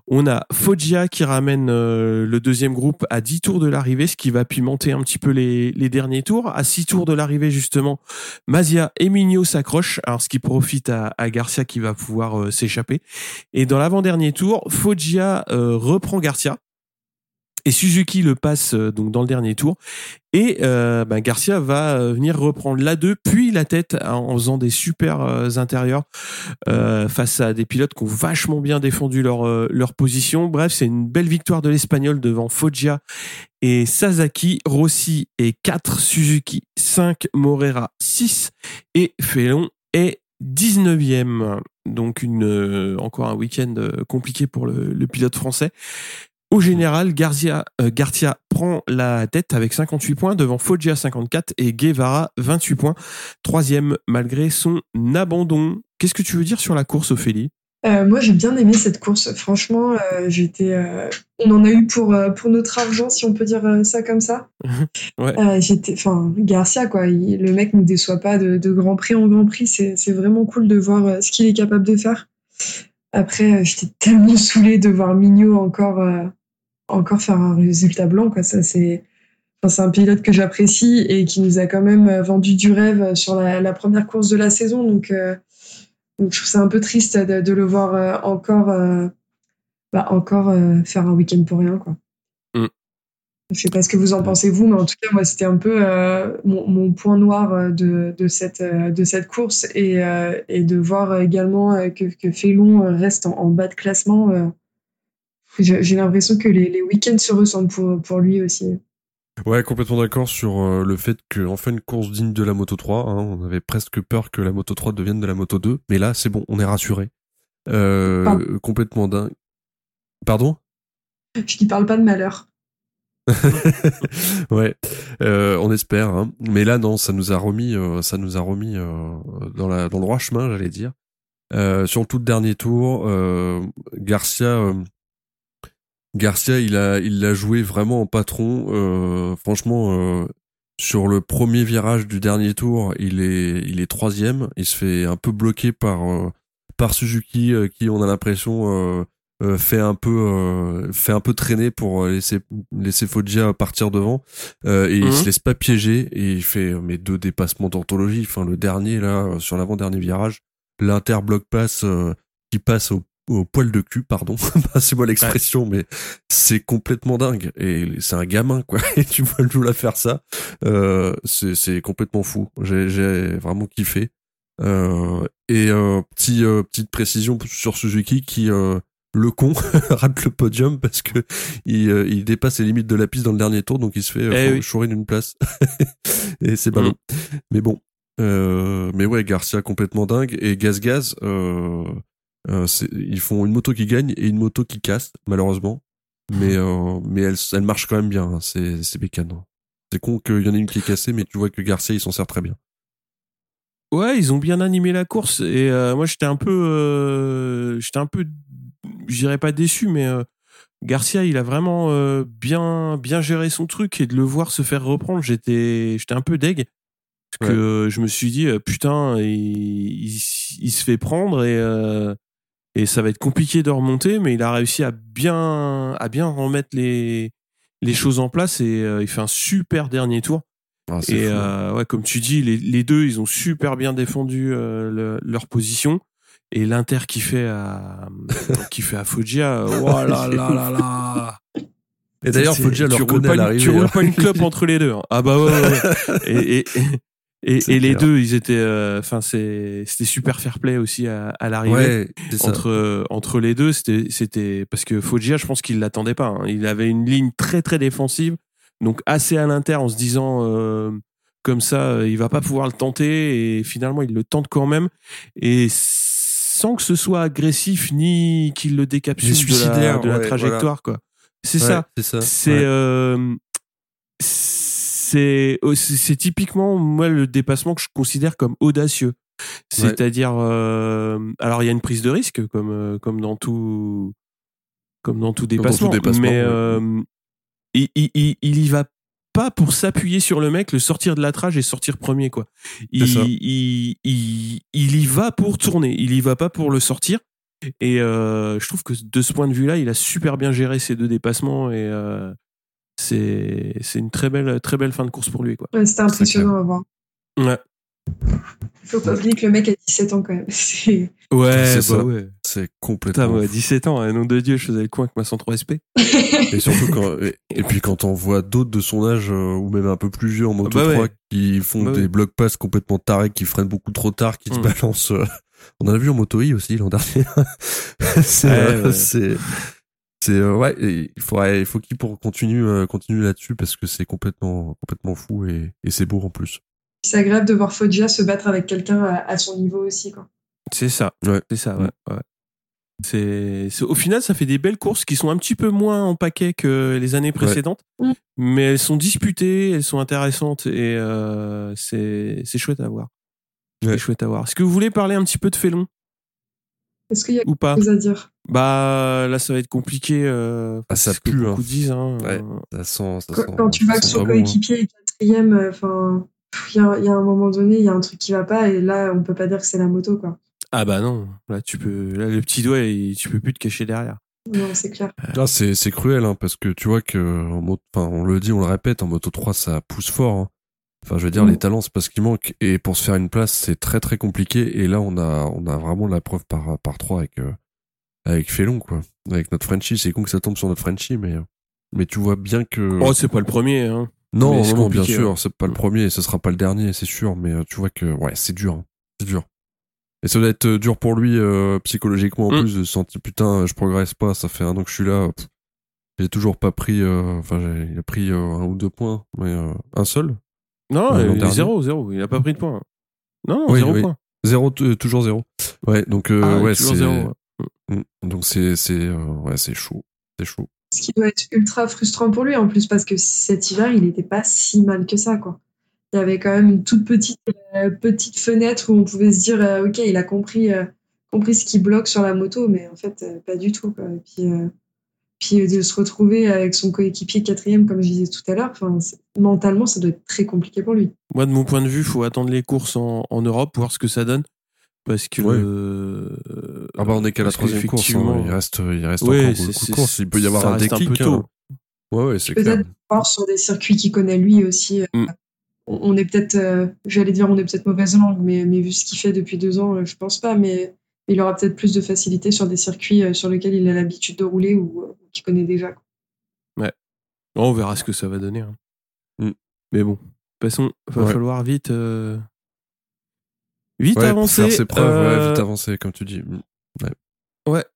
On a Foggia qui ramène euh, le deuxième groupe à 10 tours de l'arrivée, ce qui va pimenter un petit peu les, les derniers tours. À 6 tours de l'arrivée justement, Mazia et Migno s'accrochent, alors ce qui profite à, à Garcia qui va pouvoir euh, s'échapper. Et dans l'avant-dernier tour, Foggia reprend Garcia et Suzuki le passe euh, donc dans le dernier tour. Et euh, bah, Garcia va euh, venir reprendre la 2 puis la tête en faisant des super intérieurs face à des pilotes qui ont vachement bien défendu leur, leur position. Bref, c'est une belle victoire de l'Espagnol devant Foggia et Sasaki. Rossi et 4, Suzuki 5, Morera 6 et Felon est 19e. Donc une, encore un week-end compliqué pour le pilote français. Au général, Garcia, euh, Garcia prend la tête avec 58 points devant Foggia 54 et Guevara 28 points. Troisième malgré son abandon. Qu'est-ce que tu veux dire sur la course, Ophélie? Euh, moi, j'ai bien aimé cette course. Franchement, euh, j'étais, euh, on en a eu pour pour notre argent, si on peut dire ça comme ça. ouais. j'étais, enfin, Garcia, quoi. Il, le mec ne déçoit pas de, de Grand Prix en Grand Prix. C'est c'est vraiment cool de voir ce qu'il est capable de faire. Après, j'étais tellement saoulée de voir Mignot encore encore faire un résultat blanc. Quoi. Ça, c'est, enfin, c'est un pilote que j'apprécie et qui nous a quand même euh, vendu du rêve sur la, la première course de la saison. Donc, euh, donc, je trouve ça un peu triste de, de le voir euh, encore, euh, bah, encore euh, faire un week-end pour rien. Quoi. Mm. Je sais pas ce que vous en pensez vous, mais en tout cas moi c'était un peu mon, mon, point noir de, de cette de cette course et, et de voir également que, que Félon reste en, en bas de classement j'ai l'impression que les, les week-ends se ressemblent pour, pour lui aussi. Ouais, complètement d'accord sur euh, le fait qu'on fait une course digne de la Moto 3. Hein. On avait presque peur que la Moto 3 devienne de la Moto 2. Mais là, c'est bon, on est rassuré. Euh, complètement dingue. Pardon? Je ne parle pas de malheur. ouais, euh, on espère. Hein. Mais là, non, ça nous a remis, ça nous a remis dans, la, dans le droit chemin, j'allais dire. Sur le tout dernier tour, Garcia Garcia, il a, il l'a joué vraiment en patron. Euh, franchement, euh, sur le premier virage du dernier tour, il est, il est troisième. Il se fait un peu bloqué par, euh, par Suzuki, euh, qui on a l'impression euh, fait un peu, fait un peu traîner pour laisser, laisser Foggia partir devant. et il se laisse pas piéger et il fait mes deux dépassements d'orthologie. Enfin, le dernier là, sur l'avant-dernier virage, l'inter bloc passe qui passe au au poil de cul, pardon, c'est moi l'expression, mais c'est complètement dingue. Et c'est un gamin, quoi. Et tu vois le à faire ça, euh, c'est complètement fou. J'ai vraiment kiffé. Euh, et euh, petit, euh, petite précision sur Suzuki qui euh, le con rate le podium parce que il, euh, il, dépasse les limites de la piste dans le dernier tour, donc il se fait eh oui. d'une place. et c'est ballot. Mm. Mais bon. mais ouais, Garcia complètement dingue et Gaz Gaz. Euh, ils font une moto qui gagne et une moto qui casse, malheureusement. Mais, euh, mais elle, elle marche quand même bien, hein, c'est, c'est bécane. C'est con qu'il y en ait une qui est cassée, mais tu vois que Garcia, il s'en sert très bien. Ouais, ils ont bien animé la course et euh, moi j'étais un peu, euh, j'étais un peu, je dirais pas déçu, mais euh, Garcia, il a vraiment euh, bien, bien géré son truc et de le voir se faire reprendre, j'étais, un peu deg parce que je me suis dit putain, il, il, il, se fait prendre et et ça va être compliqué de remonter, mais il a réussi à bien, à bien remettre les, les choses en place et euh, il fait un super dernier tour. Ah, et euh, ouais, comme tu dis, les, les, deux, ils ont super bien défendu euh, le, leur position. et l'Inter qui fait à qui fait à Foggia. Oh là là là là. Et d'ailleurs, Foggia tu leur roules pas une-. Tu roules hein. pas une clope entre les deux. hein. Ah bah ouais. ouais, ouais. Et, et, et, les deux, ils étaient, euh, enfin c'est, c'était super fair play aussi à, à l'arrivée. Ouais. Entre euh, entre les deux, c'était c'était parce que Foggia, je pense qu'il l'attendait pas. hein. Il avait une ligne très très défensive, donc assez à l'inter en se disant euh, comme ça, il va pas pouvoir le tenter et finalement il le tente quand même et sans que ce soit agressif ni qu'il le décapsule de la, de la ouais, trajectoire quoi. C'est Ouais, ça. C'est ça. C'est euh, c'est oh, c'est typiquement moi le dépassement que je considère comme audacieux. C'est-à-dire euh, alors il y a une prise de risque comme euh, comme dans tout comme dans tout dans tout dépassement, mais ouais. euh, il, il, y va pas pour s'appuyer sur le mec, le sortir de la trage et sortir premier quoi. Il, C'est ça. il, il, il y va pour tourner, il y va pas pour le sortir. Et euh, je trouve que de ce point de vue-là, il a super bien géré ces deux dépassements et euh, c'est c'est une très belle très belle fin de course pour lui quoi. Ouais, C'était impressionnant à voir. Ouais. Faut pas oublier que le mec a 17 ans quand même. Ouais, C'est bah ouais. C'est Putain, complètement. moi, 17 ans, un nom de Dieu, je faisais le coin avec ma 103 SP. Et surtout quand, et, et puis quand on voit d'autres de son âge, euh, ou même un peu plus vieux en moto bah ouais. 3, qui font Bah des ouais. block pass complètement tarés, qui freinent beaucoup trop tard, qui se Mm. balancent. euh, On en a vu en moto I aussi l'an dernier. c'est, Ouais, euh, ouais. C'est, euh, ouais, et il faudrait, il faut qu'il pour continue, euh, continue là-dessus parce que c'est complètement, complètement fou et, et c'est beau en plus. C'est agréable de voir Foggia se battre avec quelqu'un à, à son niveau aussi. Quoi. C'est ça. Ouais. C'est ça, ouais. ouais. C'est, c'est- au final, ça fait des belles courses qui sont un petit peu moins en paquet que les années précédentes, Mm. mais elles sont disputées, elles sont intéressantes et euh, c'est, c'est chouette à voir. Ouais. C'est chouette à voir. Est-ce que vous voulez parler un petit peu de Félon? Est-ce qu'il y a ou pas quelque chose à dire? Bah là, ça va être compliqué. Euh, Ah, ça pue, beaucoup hein. disent. Hein. Ouais. Ça sent, ça Quand, sent- quand tu vois ça que son coéquipier est quatrième, euh, enfin, il y, a- il y a un moment donné, il y a un truc qui va pas et là, on peut pas dire que c'est la moto. quoi. Ah bah non, là tu peux, là le petit doigt, il- tu peux plus te cacher derrière. Non, c'est clair. Ah, c'est c'est cruel hein, parce que tu vois que en moto, enfin on le dit, on le répète, en moto 3 ça pousse fort. hein. Enfin je veux dire Mm. les talents c'est parce qu'il manque et pour se faire une place c'est très très compliqué et là on a on a vraiment la preuve par par trois avec euh, avec Félon quoi, avec notre Frenchie. C'est con que ça tombe sur notre Frenchie mais euh, mais tu vois bien que Oh, c'est pas le premier. Hein. non non, non, bien sûr ouais. c'est pas le premier et ce sera pas le dernier c'est sûr mais euh, tu vois que ouais c'est dur hein. c'est dur. Et ça doit être dur pour lui euh, psychologiquement en Mm. plus de se sentir putain je progresse pas ça fait un an que je suis là pff, j'ai toujours pas pris enfin il a pris un ou deux points mais euh, un seul Non, il est zéro, zéro. Il a pas pris de points. Non, Oui, zéro oui. point. zéro euh, toujours zéro ouais donc euh, Ah, ouais c'est zéro. donc c'est c'est euh, ouais c'est chaud c'est chaud Ce qui doit être ultra frustrant pour lui en plus parce que cet hiver, il était pas si mal que ça. quoi. Il y avait quand même une toute petite, euh, petite fenêtre où on pouvait se dire euh, Ok, il a compris, euh, compris ce qui bloque sur la moto, mais en fait, euh, pas du tout. Quoi. Et puis, euh, puis euh, de se retrouver avec son coéquipier quatrième, comme je disais tout à l'heure, mentalement, ça doit être très compliqué pour lui. Moi, de mon point de vue, faut attendre les courses en, en Europe, voir ce que ça donne. Parce que. Ouais. euh, ah bah on est qu'à la troisième course hein. il reste il reste Ouais, encore beaucoup de courses il peut y avoir un un déclic peu tôt. hein. ouais ouais c'est clair Peut-être voir sur des circuits qu'il connaît lui aussi. euh, Mm. on on est peut-être, euh, j'allais dire, on est peut-être mauvaise langue, mais, mais vu ce qu'il fait depuis deux ans, euh, je pense pas. Mais il aura peut-être plus de facilité sur des circuits euh, sur lesquels il a l'habitude de rouler ou euh, qu'il connaît déjà. quoi. Bon, on verra ce que ça va donner. hein. Mm. Mais bon, passons. Va Ouais. falloir vite. euh, Vite ouais, avancer. faire ses preuves ouais, vite avancer comme tu dis Mm.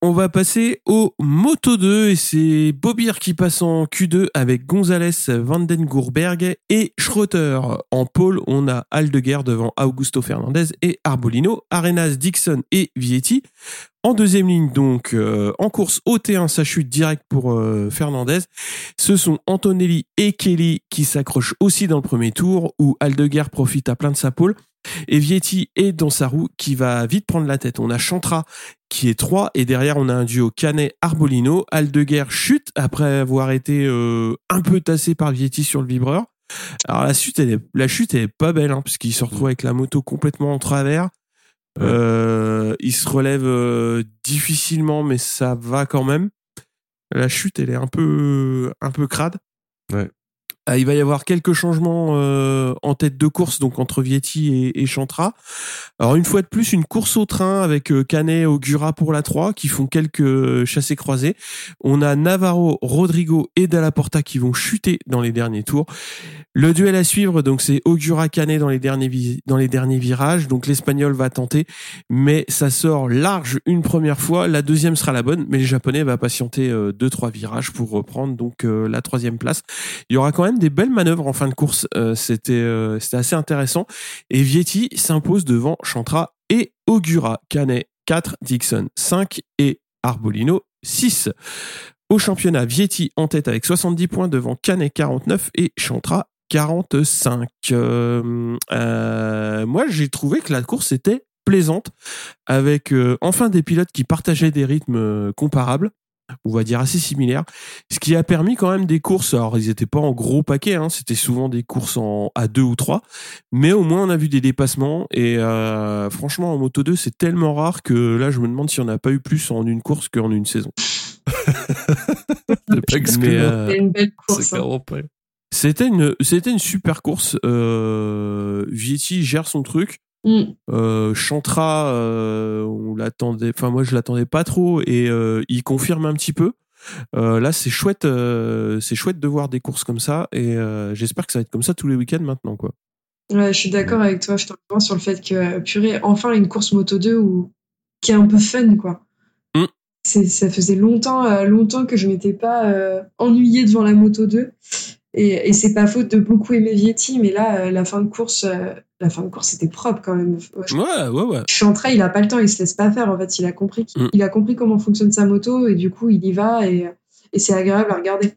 On va passer au Moto 2 et c'est Bobir qui passe en Q2 avec Gonzalez, Vandengourberg et Schroeter. En pôle, on a Aldeguer devant Augusto Fernandez et Arbolino, Arenas, Dixon et Vietti. En deuxième ligne, donc, euh, en course au T1, ça chute direct pour euh, Fernandez. Ce sont Antonelli et Kelly qui s'accrochent aussi dans le premier tour, où Aldeguer profite à plein de sa pôle. Et Vietti est dans sa roue qui va vite prendre la tête. On a Chantra qui est 3 et derrière on a un duo Canet-Arbolino. Aldeguer chute après avoir été euh, un peu tassé par Vietti sur le vibreur. Alors la chute elle est, pas belle hein, puisqu'il se retrouve avec la moto complètement en travers. Euh, il se relève euh, difficilement mais ça va quand même. La chute elle est un peu un peu crade. Ouais. Ah, il va y avoir quelques changements euh, en tête de course, donc entre Vietti et, Chantra. Alors une fois de plus, une course au train avec euh, Canet, Augura pour la 3 qui font quelques chassés croisés. On a Navarro, Rodrigo et Dalla Porta qui vont chuter dans les derniers tours. Le duel à suivre, donc c'est Augura Canet dans les derniers virages. Donc l'espagnol va tenter, mais ça sort large une première fois. La deuxième sera la bonne, mais les japonais va patienter euh, deux trois virages pour reprendre donc euh, la troisième place. Il y aura quand même des belles manœuvres en fin de course. Euh, c'était euh, c'était assez intéressant. Et Vietti s'impose devant Chantra et Augura. Canet 4, Dixon 5 et Arbolino 6. Au championnat, Vietti en tête avec 70 points devant Canet 49 et Chantra 45. Euh, moi, j'ai trouvé que la course était plaisante avec enfin des pilotes qui partageaient des rythmes comparables on va dire assez similaires, ce qui a permis quand même des courses. Alors ils étaient pas en gros paquet, hein, c'était souvent des courses en à deux ou trois, mais au moins on a vu des dépassements et euh, franchement en moto 2 c'est tellement rare que là je me demande si on n'a pas eu plus en une course qu'en une saison. c'est euh, une belle course. Hein. C'était une c'était une super course. Euh, Vietti gère son truc. Mm. Euh, Chantra, euh, on l'attendait, enfin moi je l'attendais pas trop et euh, il confirme un petit peu. Euh, là c'est chouette, euh, c'est chouette de voir des courses comme ça et euh, j'espère que ça va être comme ça tous les week-ends maintenant quoi. Ouais, je suis d'accord avec toi. Je te rejoins sur le fait que purée, enfin une course moto 2 où qui est un peu fun quoi. Mm. C'est, ça faisait longtemps, longtemps que je m'étais pas ennuyée devant la moto 2 et, et c'est pas faute de beaucoup aimer Vietti, mais là, la fin de course, la fin de course c'était propre quand même. Ouais, ouais, ouais. Chantra, il a pas le temps, il se laisse pas faire. En fait, il a compris, qu'il, Mm. il a compris comment fonctionne sa moto et du coup, il y va et, et c'est agréable à regarder.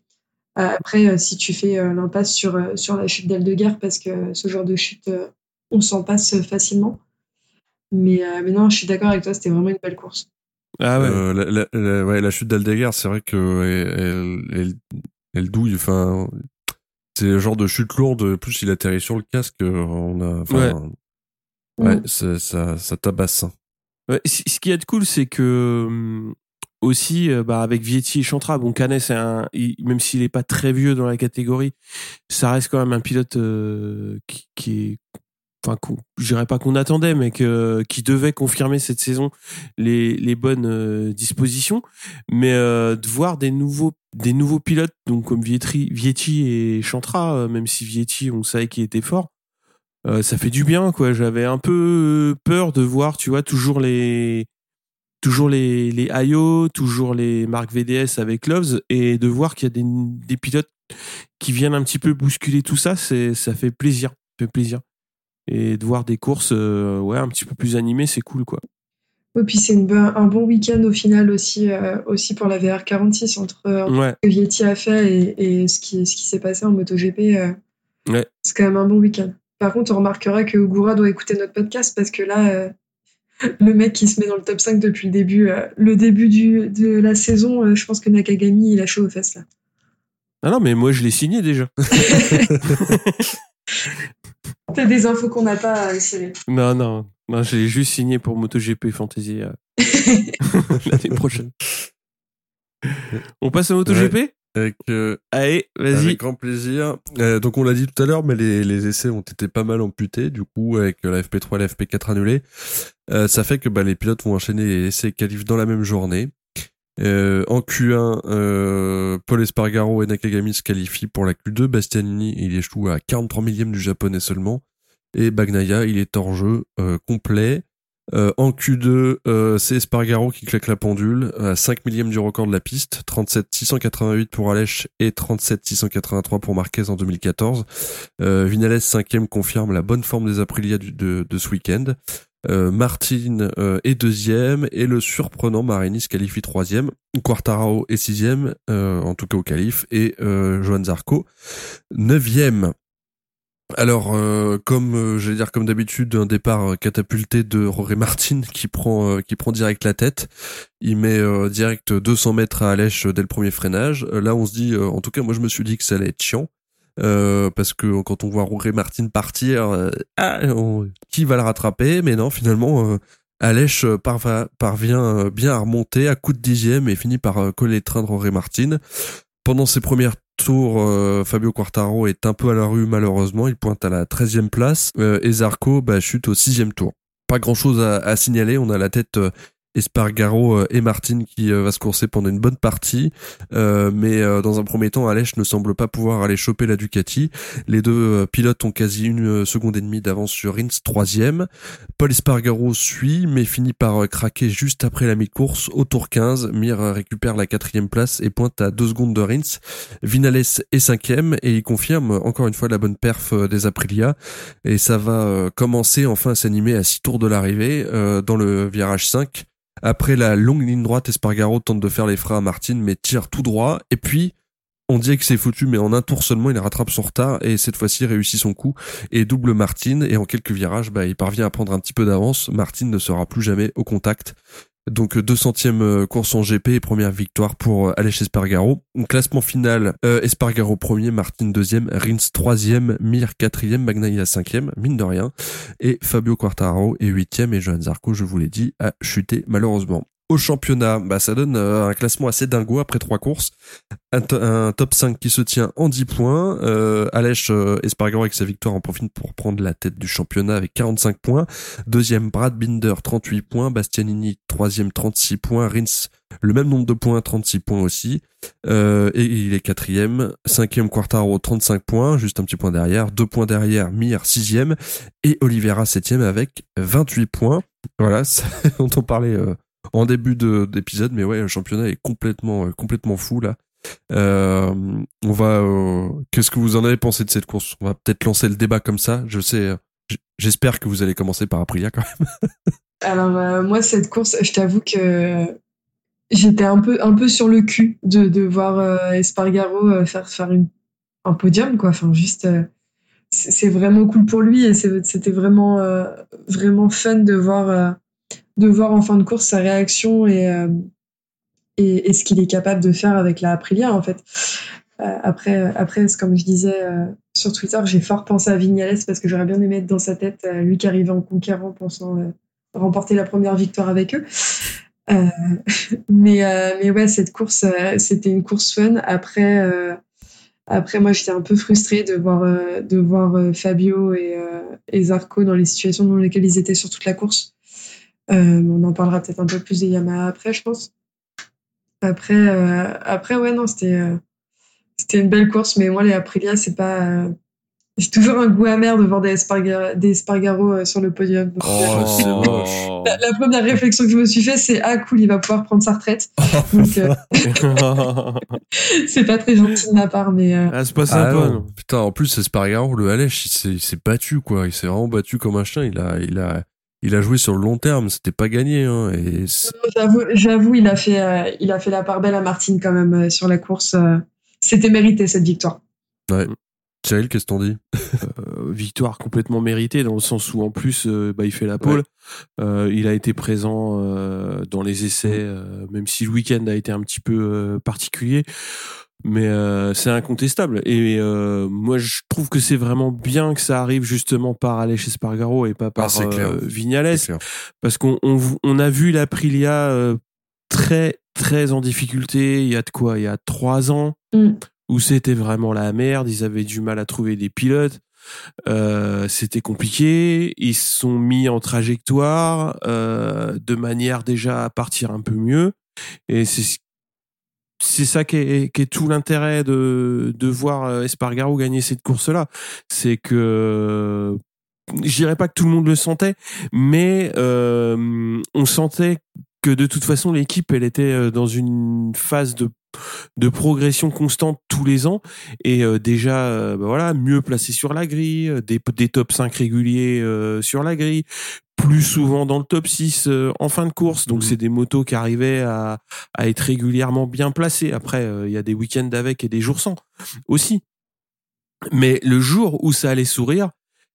Euh, Après, euh, si tu fais euh, l'impasse sur, euh, sur la chute d'Aldeguerre, parce que ce genre de chute, euh, on s'en passe euh, facilement. Mais, euh, mais non, je suis d'accord avec toi, c'était vraiment une belle course. Ah ouais. Euh, la, la, la- ouais, la chute d'Aldeguer, c'est vrai que elle, elle, elle douille. Enfin, c'est le genre de chute lourde. Plus il atterrit sur le casque, on a. Ouais, Mm. c'est- ça, ça tabasse. Ouais, ce qui est de cool, c'est que hum, aussi, euh, bah, avec Vietti et Chantra, bon, Canet, c'est un, il- même s'il est pas très vieux dans la catégorie, ça reste quand même un pilote euh, qui, qui est, enfin, je dirais pas qu'on attendait, mais que, qui devait confirmer cette saison les, bonnes euh, dispositions. Mais euh, de voir des nouveaux, des nouveaux pilotes, donc comme Vietti, Vietti et Chantra, euh, même si Vietti, on savait qu'il était fort. Ça fait du bien quoi j'avais un peu peur de voir tu vois toujours les toujours les les Ayo toujours les marques VDS avec Loves et de voir qu'il y a des, des pilotes qui viennent un petit peu bousculer tout ça c'est ça fait plaisir ça fait plaisir et de voir des courses euh, ouais un petit peu plus animées c'est cool quoi Et puis c'est un bon week-end au final aussi, euh, aussi pour la VR46 entre, euh, ouais ce que Vietti a fait et, et ce qui, ce qui s'est passé en MotoGP. euh, Ouais. C'est quand même un bon week-end. Par contre, on remarquera que Goura doit écouter notre podcast parce que là, le mec qui se met dans le top 5 depuis le début, le début du, de la saison, je pense que Nakagami, il a chaud aux fesses là. ah non mais moi je l'ai signé déjà T'as des infos qu'on n'a pas, euh, Cyril. non non non je l'ai juste signé pour MotoGP Fantasy euh, l'année prochaine on passe à MotoGP Avec, euh, allez vas-y Avec grand plaisir. Euh, donc on l'a dit tout à l'heure, mais les, les essais ont été pas mal amputés. Du coup, avec la FP3 et la FP4 annulées, euh, ça fait que bah, les pilotes vont enchaîner les essais qualifs dans la même journée. Euh, en Q1, euh, Paul Espargaro et Nakagami se qualifient pour la Q2. Bastianini, il échoue à 43 millième du japonais seulement. Et Bagnaia, il est jeu euh, complet. Euh, en Q2, euh, c'est Espargaro qui claque la pendule à 5 millième du record de la piste, 37 688 pour Alèche et 37 683 pour Marquez en 2014. Euh, Vinales 5 confirme la bonne forme des Aprilia de ce week-end. Euh, Martin euh, est deuxième et le surprenant Marini se qualifie troisième. Quartararo est sixième, euh, en tout cas au qualif, et euh, Johan Zarco neuvième. Alors, comme j'allais dire comme d'habitude, un départ catapulté de Roré Martin qui prend qui prend direct la tête. Il met direct 200 mètres à Alèche dès le premier freinage. Là, on se dit, en tout cas, moi, je me suis dit que ça allait être chiant. Euh, parce que quand on voit Roré Martin partir, euh, ah, qui va le rattraper? Mais non, finalement, euh, Alèche euh, parvient euh, bien à remonter à coup de dixième et finit par coller le train de Roré Martin. Pendant ses premières tour, euh, Fabio Quartaro est un peu à la rue malheureusement. Il pointe à la 13e place. Et Zarco bah, chute au sixième tour. Pas grand-chose à, à signaler. On a la tête Espargaro euh, et Martin qui euh, va se courser pendant une bonne partie. Euh, mais dans un premier temps, Alèche ne semble pas pouvoir aller choper la Ducati. Les deux pilotes ont quasi une seconde et demie d'avance sur Rins, troisième. Paul Espargaro suit, mais finit par craquer juste après la mi-course. Au tour 15, Mir récupère la quatrième place et pointe à deux secondes de Rins. Vinales est cinquième et il confirme encore une fois la bonne perf des Aprilia. Et ça va commencer enfin à s'animer à six tours de l'arrivée dans le virage 5 après la longue ligne droite, Espargaro tente de faire les freins à Martin, mais tire tout droit. Et puis, on dirait que c'est foutu, mais en un tour seulement, il rattrape son retard et cette fois-ci réussit son coup et double Martin. Et en quelques virages, bah, il parvient à prendre un petit peu d'avance. Martin ne sera plus jamais au contact. Donc 200e euh, course en GP et première victoire pour euh, Aleix Espargaro. Classement final, euh, Espargaro premier, Martin deuxième, Rins troisième, Mir quatrième, Magnaia cinquième, mine de rien. Et Fabio Quartararo est huitième et Johan Zarco, je vous l'ai dit, a chuté malheureusement au championnat, bah, ça donne euh, un classement assez dingo après trois courses. Un, top 5 qui se tient en 10 points. Euh, Alèche euh, Espargaro avec sa victoire en profite pour prendre la tête du championnat avec 45 points. Deuxième, Brad Binder, 38 points. Bastianini, troisième, 36 points. Rins, le même nombre de points, 36 points aussi. Euh, et il est quatrième. Cinquième, Quartaro, 35 points, juste un petit point derrière. Deux points derrière, Mir, sixième. Et Oliveira, septième avec 28 points. Voilà, dont on parlait euh, en début d'épisode, mais ouais, le championnat est complètement, euh, complètement fou là. Euh, on va. Euh, qu'est-ce que vous en avez pensé de cette course? On va peut-être lancer le débat comme ça. Je sais. J'espère que vous allez commencer par Aprilia quand même. Alors moi cette course, je t'avoue que j'étais un peu un peu sur le cul de, voir Espargaro faire faire une, un podium quoi. Enfin juste c'est vraiment cool pour lui et c'était vraiment vraiment fun de voir de voir en fin de course sa réaction euh, et, et, ce qu'il est capable de faire avec la Aprilia, en fait. Euh, après, après, comme je disais euh, sur Twitter, j'ai fort pensé à Vignales parce que j'aurais bien aimé être dans sa tête, lui qui arrivait en conquérant, pensant remporter la première victoire avec eux. mais, mais ouais, cette course, c'était une course fun. Après, après moi, j'étais un peu frustrée de voir, de voir Fabio et, et Zarco dans les situations dans lesquelles ils étaient sur toute la course. Euh, on en parlera peut-être un peu plus des Yamaha après, je pense. Après, euh, après ouais, non, c'était euh, c'était une belle course, mais moi, les Aprilia, c'est pas. J'ai toujours un goût amer de voir des, Espargaro, sur le podium. oh, c'est moche. La, première réflexion que je me suis fait, c'est ah cool, il va pouvoir prendre sa retraite. c'est pas très gentil de ma part, mais. Ah, c'est pas sympa. Ah, Putain, en plus, Espargaro, le Alèche, il s'est battu, quoi. Il s'est vraiment battu comme un chien. Il a, il a, il a joué sur le long terme, c'était pas gagné. Hein, et j'avoue, il a fait, euh, il a fait la part belle à Martine quand même euh, sur la course. Euh. c'était mérité cette victoire. Ouais. Cyril, qu'est-ce qu'on dit Victoire complètement méritée dans le sens où en plus, bah, il fait la pole. il a été présent dans les essais, même si le week-end a été un petit peu particulier mais euh, c'est incontestable. Et euh, moi, je trouve que c'est vraiment bien que ça arrive justement par Aleix Espargaro et pas par ah, euh, Vignales, parce qu'on on, on, a vu l'Aprilia euh, très très en difficulté. Il y a de quoi? Il y a trois ans mm. où c'était vraiment la merde. Ils avaient du mal à trouver des pilotes. Euh, c'était compliqué. Ils se sont mis en trajectoire de manière déjà à partir un peu mieux. Et c'est c'est ça qui est, qui est, tout l'intérêt de, de voir euh, Espargaro gagner cette course-là. C'est que je dirais pas que tout le monde le sentait, mais euh, on sentait que de toute façon l'équipe elle était euh, dans une phase de de progression constante tous les ans et euh, déjà bah voilà mieux placé sur la grille des, des top 5 réguliers sur la grille plus souvent dans le top 6 euh, en fin de course. Donc, mmh. c'est des motos qui arrivaient à, à, être régulièrement bien placées. Après, euh, il y a des week-ends avec et des jours sans aussi. Mais le jour où ça allait sourire,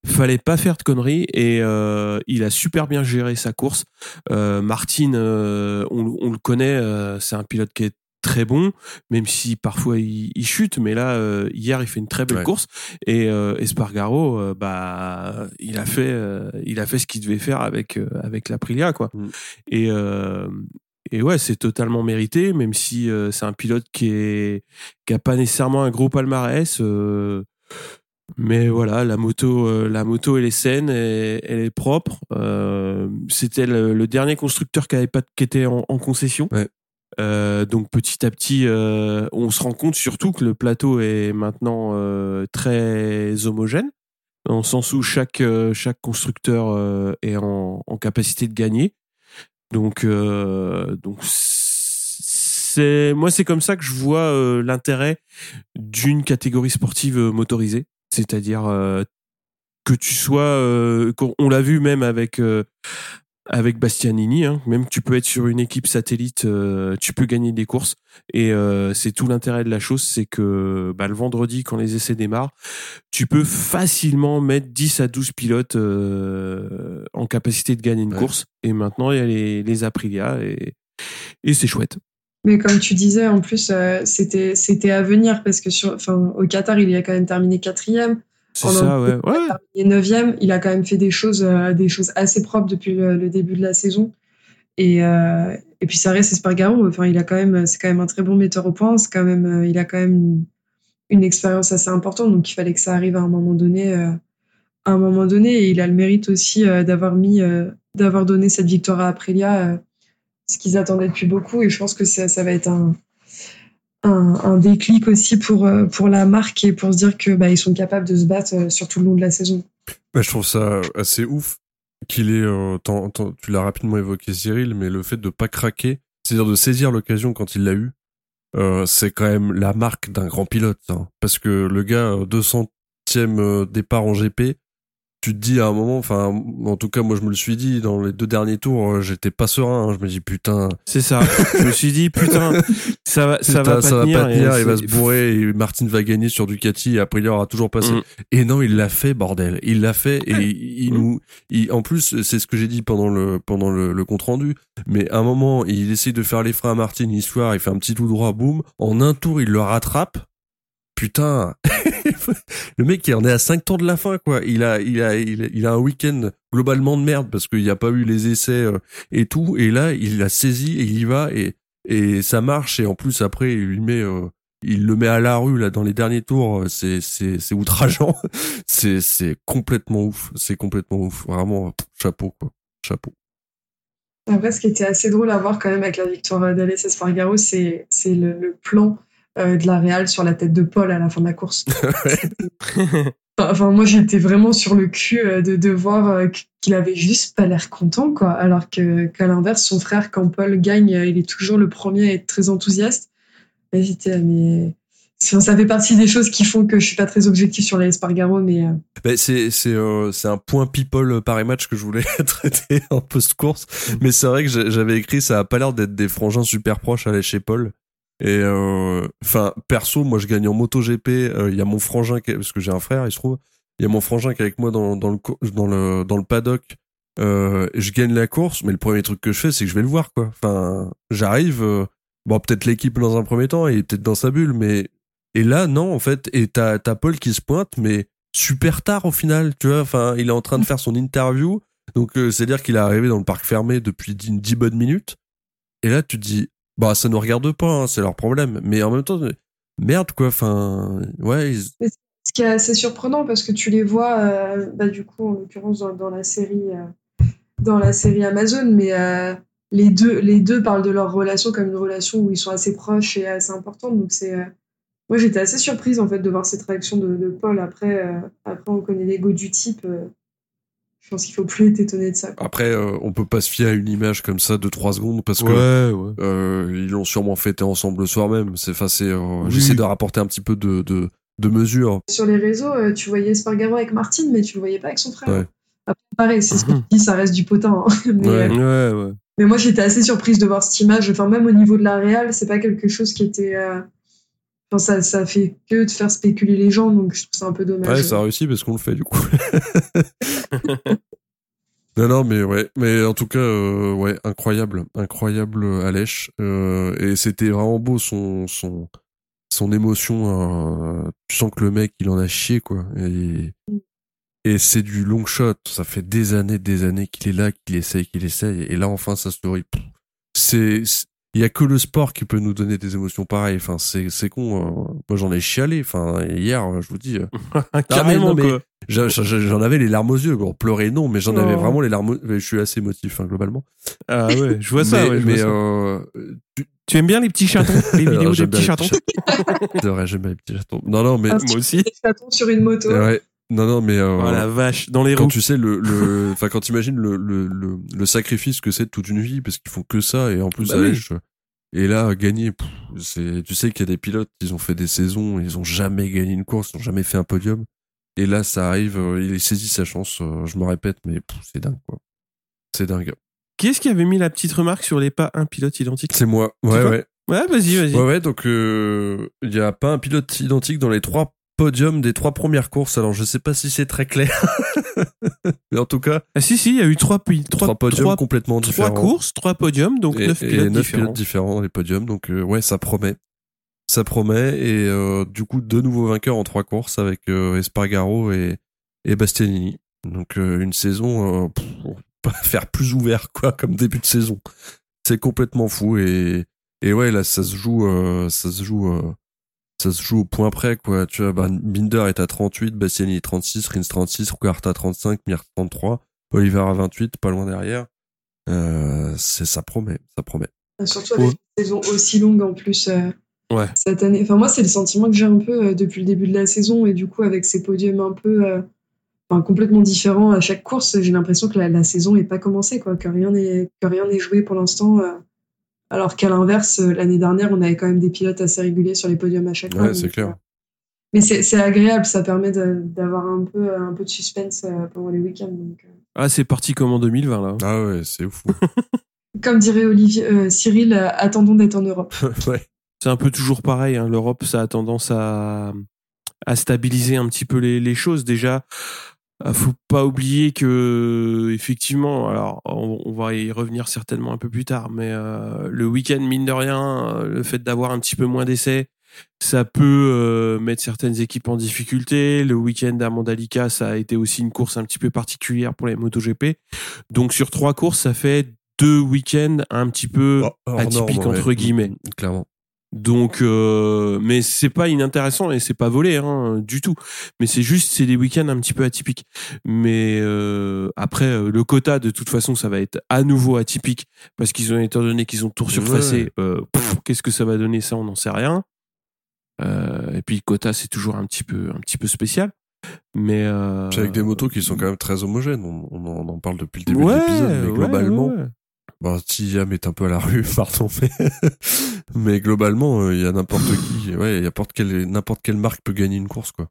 fallait pas faire de conneries et euh, il a super bien géré sa course. Martin, on, on, le connaît, c'est un pilote qui est très bon, même si parfois il, chute. Mais là, euh, hier, il fait une très belle course et euh, Espargaro, euh, bah, il a fait, il a fait ce qu'il devait faire avec avec l'Aprilia, quoi. Mm. Et et ouais, c'est totalement mérité, même si c'est un pilote qui est qui a pas nécessairement un gros palmarès. mais voilà, la moto, la moto, elle est saine, elle est propre. C'était le, dernier constructeur qui avait pas qui était en, en concession. Ouais. Euh, donc petit à petit, euh, on se rend compte surtout que le plateau est maintenant euh, très homogène, dans le sens où chaque chaque constructeur est en, en, capacité de gagner. Donc donc c'est moi c'est comme ça que je vois l'intérêt d'une catégorie sportive motorisée, c'est-à-dire que tu sois, on l'a vu même avec avec Bastianini. Hein. Même tu peux être sur une équipe satellite, euh, tu peux gagner des courses. Et euh, c'est tout l'intérêt de la chose, c'est que bah, le vendredi, quand les essais démarrent, tu peux facilement mettre 10 à 12 pilotes euh, en capacité de gagner une course. Et maintenant, il y a les, les Aprilia et, et c'est chouette. Mais comme tu disais, en plus, c'était c'était à venir parce que sur, enfin, au Qatar, il a quand même terminé quatrième. C'est ça, ouais. ouais. Il est neuvième, il a quand même fait des choses, euh, des choses assez propres depuis le, début de la saison. Et, euh, et puis ça reste Espargaro. Enfin, il a quand même, c'est quand même un très bon metteur au point. C'est quand même, euh, il a quand même une, expérience assez importante. Donc il fallait que ça arrive à un moment donné, à un moment donné. Et il a le mérite aussi d'avoir mis, d'avoir donné cette victoire à Aprilia, ce qu'ils attendaient depuis beaucoup. Et je pense que ça, ça va être un, un, déclic aussi pour, euh, pour la marque et pour se dire que bah, ils sont capables de se battre euh, sur tout le long de la saison. Bah, je trouve ça assez ouf qu'il est, euh, tu l'as rapidement évoqué Cyril, mais le fait de pas craquer, c'est-à-dire de saisir l'occasion quand il l'a eu, c'est quand même la marque d'un grand pilote. Hein. parce que le gars, 200e départ en GP, tu te dis à un moment, enfin, en tout cas, moi, je me le suis dit dans les deux derniers tours, euh, j'étais pas serein. Hein. je me dis putain. C'est ça. je me suis dit putain, ça va, ça va pas ça tenir. Va pas tenir il va se bourrer et Martin va gagner sur Ducati et après il aura toujours passé. Mm. Et non, il l'a fait, bordel. Il l'a fait et il, nous, il, en plus, c'est ce que j'ai dit pendant le pendant le, le, compte rendu. Mais à un moment, il essaye de faire les freins à Martin histoire, il fait un petit tout droit, boum. En un tour, il le rattrape putain, le mec il en est à 5 tours de la fin quoi. Il a il a il a, un week-end globalement de merde parce qu'il n'y a pas eu les essais euh, et tout et là il l'a saisi et il y va et et ça marche et en plus après il lui met euh, il le met à la rue là dans les derniers tours, euh, c'est c'est c'est outrageant. c'est c'est complètement ouf, c'est complètement ouf. Vraiment chapeau quoi. Chapeau. Après, ce qui était assez drôle à voir quand même avec la victoire d'Alès Espargaro, c'est c'est le plan euh, de la Real sur la tête de Paul à la fin de la course. enfin, moi, j'étais vraiment sur le cul euh, de, de voir euh, qu'il avait juste pas l'air content, quoi. Alors que qu'à l'inverse, son frère, quand Paul gagne, il est toujours le premier à être très enthousiaste. Et j'étais, mais ça fait partie des choses qui font que je suis pas très objectif sur les Espargaro, mais. Ben, c'est c'est c'est un point people par match que je voulais traiter en post course, mm. mais c'est vrai que j'avais écrit ça a pas l'air d'être des frangins super proches à chez Paul. Et euh, enfin, perso, moi, je gagne en MotoGP. Euh, il y a mon frangin, qui, parce que j'ai un frère, il se trouve. Il y a mon frangin qui est avec moi dans, le paddock. Euh, je gagne la course, mais le premier truc que je fais, c'est que je vais le voir, quoi. Enfin, j'arrive. Euh, bon, peut-être l'équipe dans un premier temps, et peut-être dans sa bulle, mais et là, non, en fait. Et t'as t'as Paul qui se pointe, mais super tard au final, tu vois. Enfin, il est en train de faire son interview, donc c'est à dire qu'il est arrivé dans le parc fermé depuis 10 bonnes minutes. Et là, tu te dis, bah, ça nous regarde pas, hein, c'est leur problème. Mais en même temps, merde, quoi. Enfin, ouais. Ce qui est assez surprenant parce que tu les vois, euh, bah, du coup, en l'occurrence, dans, la série, euh, dans la série Amazon, mais euh, les, deux, les deux parlent de leur relation comme une relation où ils sont assez proches et assez importantes. Donc, c'est. moi, j'étais assez surprise, en fait, de voir cette réaction de, Paul. Après, après, on connaît l'ego du type je pense qu'il faut plus être étonné de ça. Après, euh, on peut pas se fier à une image comme ça de trois secondes parce que euh, ils l'ont sûrement fêté ensemble le soir même. C'est, enfin, euh, j'essaie de rapporter un petit peu de, de, de mesure. Sur les réseaux, euh, tu voyais Spargaro avec Martine, mais tu le voyais pas avec son frère. Après, pareil, c'est ce que tu dis, ça reste du potin. Hein. mais, ouais, mais moi, j'étais assez surprise de voir cette image. Enfin, même au niveau de la réal, c'est pas quelque chose qui était ça, ça fait que de faire spéculer les gens, donc je trouve ça un peu dommage. Ouais, ça a réussi parce qu'on le fait du coup. non, non, mais ouais, mais en tout cas, euh, ouais, incroyable, incroyable Alèche. Euh, et c'était vraiment beau son son son émotion. Euh, tu sens que le mec, il en a chié quoi. Et, et c'est du long shot. Ça fait des années, des années qu'il est là, qu'il essaye, qu'il essaye. Et là, enfin, ça se c'est il y a que le sport qui peut nous donner des émotions pareilles. Enfin, c'est c'est con. euh. Moi, j'en ai chialé. Enfin, hier, je vous dis. euh, Carrément, non, mais- J'en avais les larmes aux yeux. Bon, pleurer non, mais j'en avais Oh. vraiment les larmes. aux- Je suis assez émotif hein, globalement. Ah ouais, je vois ça. mais ouais, je vois mais, ça. euh, tu- Tu aimes bien les petits chatons Les vidéos Alors, des petits les chatons petits C'est vrai, j'aime bien les petits chatons. Non, non, mais Ah, Moi aussi. Des chatons sur une moto. ouais, non, non, mais euh, Oh la vache, dans les quand roues. tu sais le le enfin quand tu imagines le, le le le sacrifice que c'est de toute une vie parce qu'ils font que ça et en plus Bah oui. l'âge, et là gagner c'est tu sais qu'il y a des pilotes ils ont fait des saisons ils ont jamais gagné une course ils ont jamais fait un podium et là ça arrive euh, il saisit sa chance euh, je me répète mais c'est dingue quoi c'est dingue Qui est-ce qui avait mis la petite remarque sur les pas un pilote identique? C'est moi ouais ouais Ouais, vas-y, vas-y. ouais ouais donc euh, il y a pas un pilote identique dans les trois podiums des trois premières courses alors je sais pas si c'est très clair mais en tout cas Ah si, si, il y a eu trois, trois, trois, podiums trois, complètement trois différents courses, trois podiums, donc et, neuf et pilotes neuf différents. pilotes différents dans les podiums. Donc euh, ouais, ça promet. Ça promet. Et euh, du coup, deux nouveaux vainqueurs en trois courses avec euh, Espargaro et, et Bastianini. Donc euh, une saison, euh, pff, on peut pas faire plus ouvert quoi comme début de saison. C'est complètement fou et et ouais là ça se joue, euh, ça se joue. Ça se joue au point près, quoi. Tu vois, bah, Binder est à 38, Bastianini 36, Rins 36, Rugarta 35, Mir 33, Oliver à 28, pas loin derrière. Euh, c'est, ça promet, ça promet. Surtout avec une saison aussi longue en plus euh, Ouais. cette année. Enfin, moi, c'est le sentiment que j'ai un peu euh, depuis le début de la saison. Et du coup, avec ces podiums un peu enfin, complètement différents à chaque course, j'ai l'impression que la, la saison n'est pas commencée, quoi, que rien n'est que rien n'est joué pour l'instant. Euh, alors qu'à l'inverse, euh, l'année dernière, on avait quand même des pilotes assez réguliers sur les podiums à chaque Ouais, fois. c'est donc, clair. euh, mais c'est c'est agréable, ça permet d'avoir un peu, un peu de suspense euh, pendant les week-ends. donc, euh. Ah, c'est parti comme en 2020, là. Ah ouais, c'est ouf. Comme dirait Olivier, euh, Cyril, euh, attendons d'être en Europe. ouais. C'est un peu toujours pareil. Hein. L'Europe, ça a tendance à, à stabiliser un petit peu les, les choses. Déjà, euh, faut pas oublier que, effectivement, alors on, on va y revenir certainement un peu plus tard, mais euh, le week-end, mine de rien, euh, le fait d'avoir un petit peu moins d'essais, ça peut euh, mettre certaines équipes en difficulté. Le week-end à Mandalika, ça a été aussi une course un petit peu particulière pour les MotoGP. Donc sur trois courses, ça fait deux week-ends un petit peu Oh, atypiques norme, ouais. entre guillemets. Clairement. Donc, euh, mais c'est pas inintéressant et c'est pas volé hein, du tout. Mais c'est juste, c'est des week-ends un petit peu atypiques. Mais euh, après, euh, le quota, de toute façon, ça va être à nouveau atypique parce qu'ils ont étant donné qu'ils ont tout surfacé. Euh, Qu'est-ce que ça va donner Ça, on n'en sait rien. Euh, et puis le quota, c'est toujours un petit peu, un petit peu spécial. Mais euh, C'est avec des motos qui sont quand même très homogènes. On, on en, on en parle depuis le début ouais, de l'épisode, mais globalement, ouais. Bon, Tiam est un peu à la rue, pardon, mais, mais globalement, euh, il y a n'importe qui, ouais, il y a n'importe quelle, n'importe quelle marque peut gagner une course, quoi.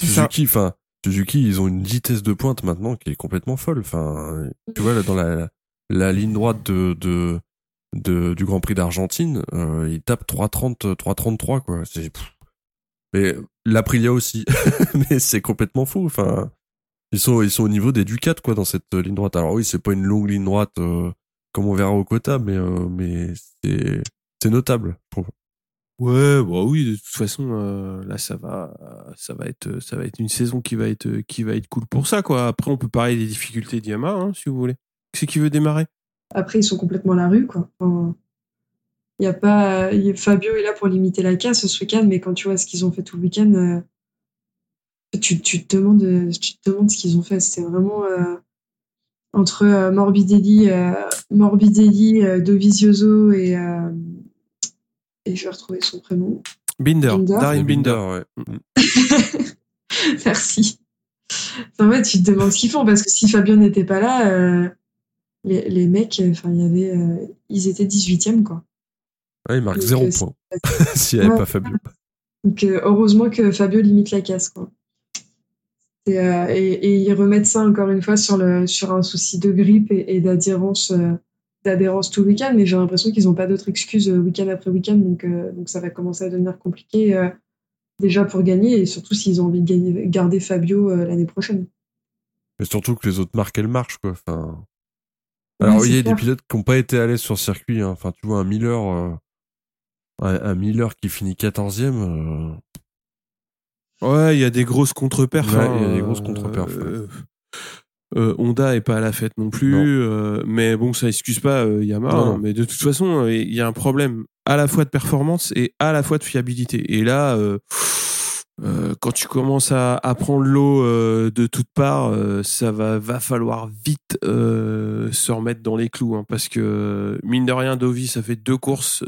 Suzuki, enfin, Suzuki, ils ont une vitesse de pointe maintenant qui est complètement folle. Enfin, tu vois, là, dans la, la ligne droite de, de, de- du Grand Prix d'Argentine, euh, ils tapent 3.30, 3.33, quoi. C'est, mais l'Aprilia aussi. mais c'est complètement fou, enfin. Ils sont, ils sont au niveau des Ducats, quoi, dans cette ligne droite. Alors oui, c'est pas une longue ligne droite, euh, comme on verra au quota, mais, euh, mais c'est, c'est notable. Pour... Ouais, bah oui, de toute façon, euh, là, ça va, ça va être, ça va être une saison qui va être, qui va être cool pour ça, quoi. Après, on peut parler des difficultés d'Yamaha, hein, si vous voulez. Qui c'est qui veut démarrer? Après, ils sont complètement à la rue, quoi. Enfin, il y a pas, il y a- Fabio est là pour limiter la casse ce week-end, mais quand tu vois ce qu'ils ont fait tout le week-end, euh, tu, tu te demandes, tu te demandes ce qu'ils ont fait. C'était vraiment euh, entre euh, Morbidelli, euh, Morbidelli, euh, Dovizioso et euh, et je vais retrouver son prénom. Binder, Binder. Darren Binder. ouais. Merci. En fait, tu te demandes ce qu'ils font parce que si Fabio n'était pas là, euh, les, les mecs, euh, enfin, il y avait, euh, ils étaient 18e, quoi. Ouais, il marque Donc, zéro euh, point. S'il n'y avait Ouais. pas Fabio. Donc euh, heureusement que Fabio limite la casse quoi. Et, euh, et, et ils remettent ça encore une fois sur, le, sur un souci de grippe et, et d'adhérence euh, d'adhérence tout le week-end, mais j'ai l'impression qu'ils n'ont pas d'autres excuses euh, week-end après week-end, donc, euh, donc ça va commencer à devenir compliqué euh, déjà pour gagner et surtout s'ils ont envie de gagner, garder Fabio euh, l'année prochaine. Mais surtout que les autres marques, elles marchent, quoi. Enfin... Alors, c'est il y a des pilotes qui n'ont pas été à l'aise sur le circuit. hein. Enfin, tu vois, un Miller, euh, un, un Miller qui finit 14e, euh, Ouais, il y a des grosses contre-perfs. Ouais, hein, il y a des grosses euh, contre-perfs, ouais. Euh, Honda est pas à la fête non plus, Non. euh, mais bon, ça excuse pas euh, Yamaha. Non, hein, non. mais de toute façon, il y a un problème à la fois de performance et à la fois de fiabilité. Et là, quand tu commences à, à prendre l'eau de toutes parts, ça va, va falloir vite se remettre dans les clous, hein, parce que mine de rien, Dovi, ça fait deux courses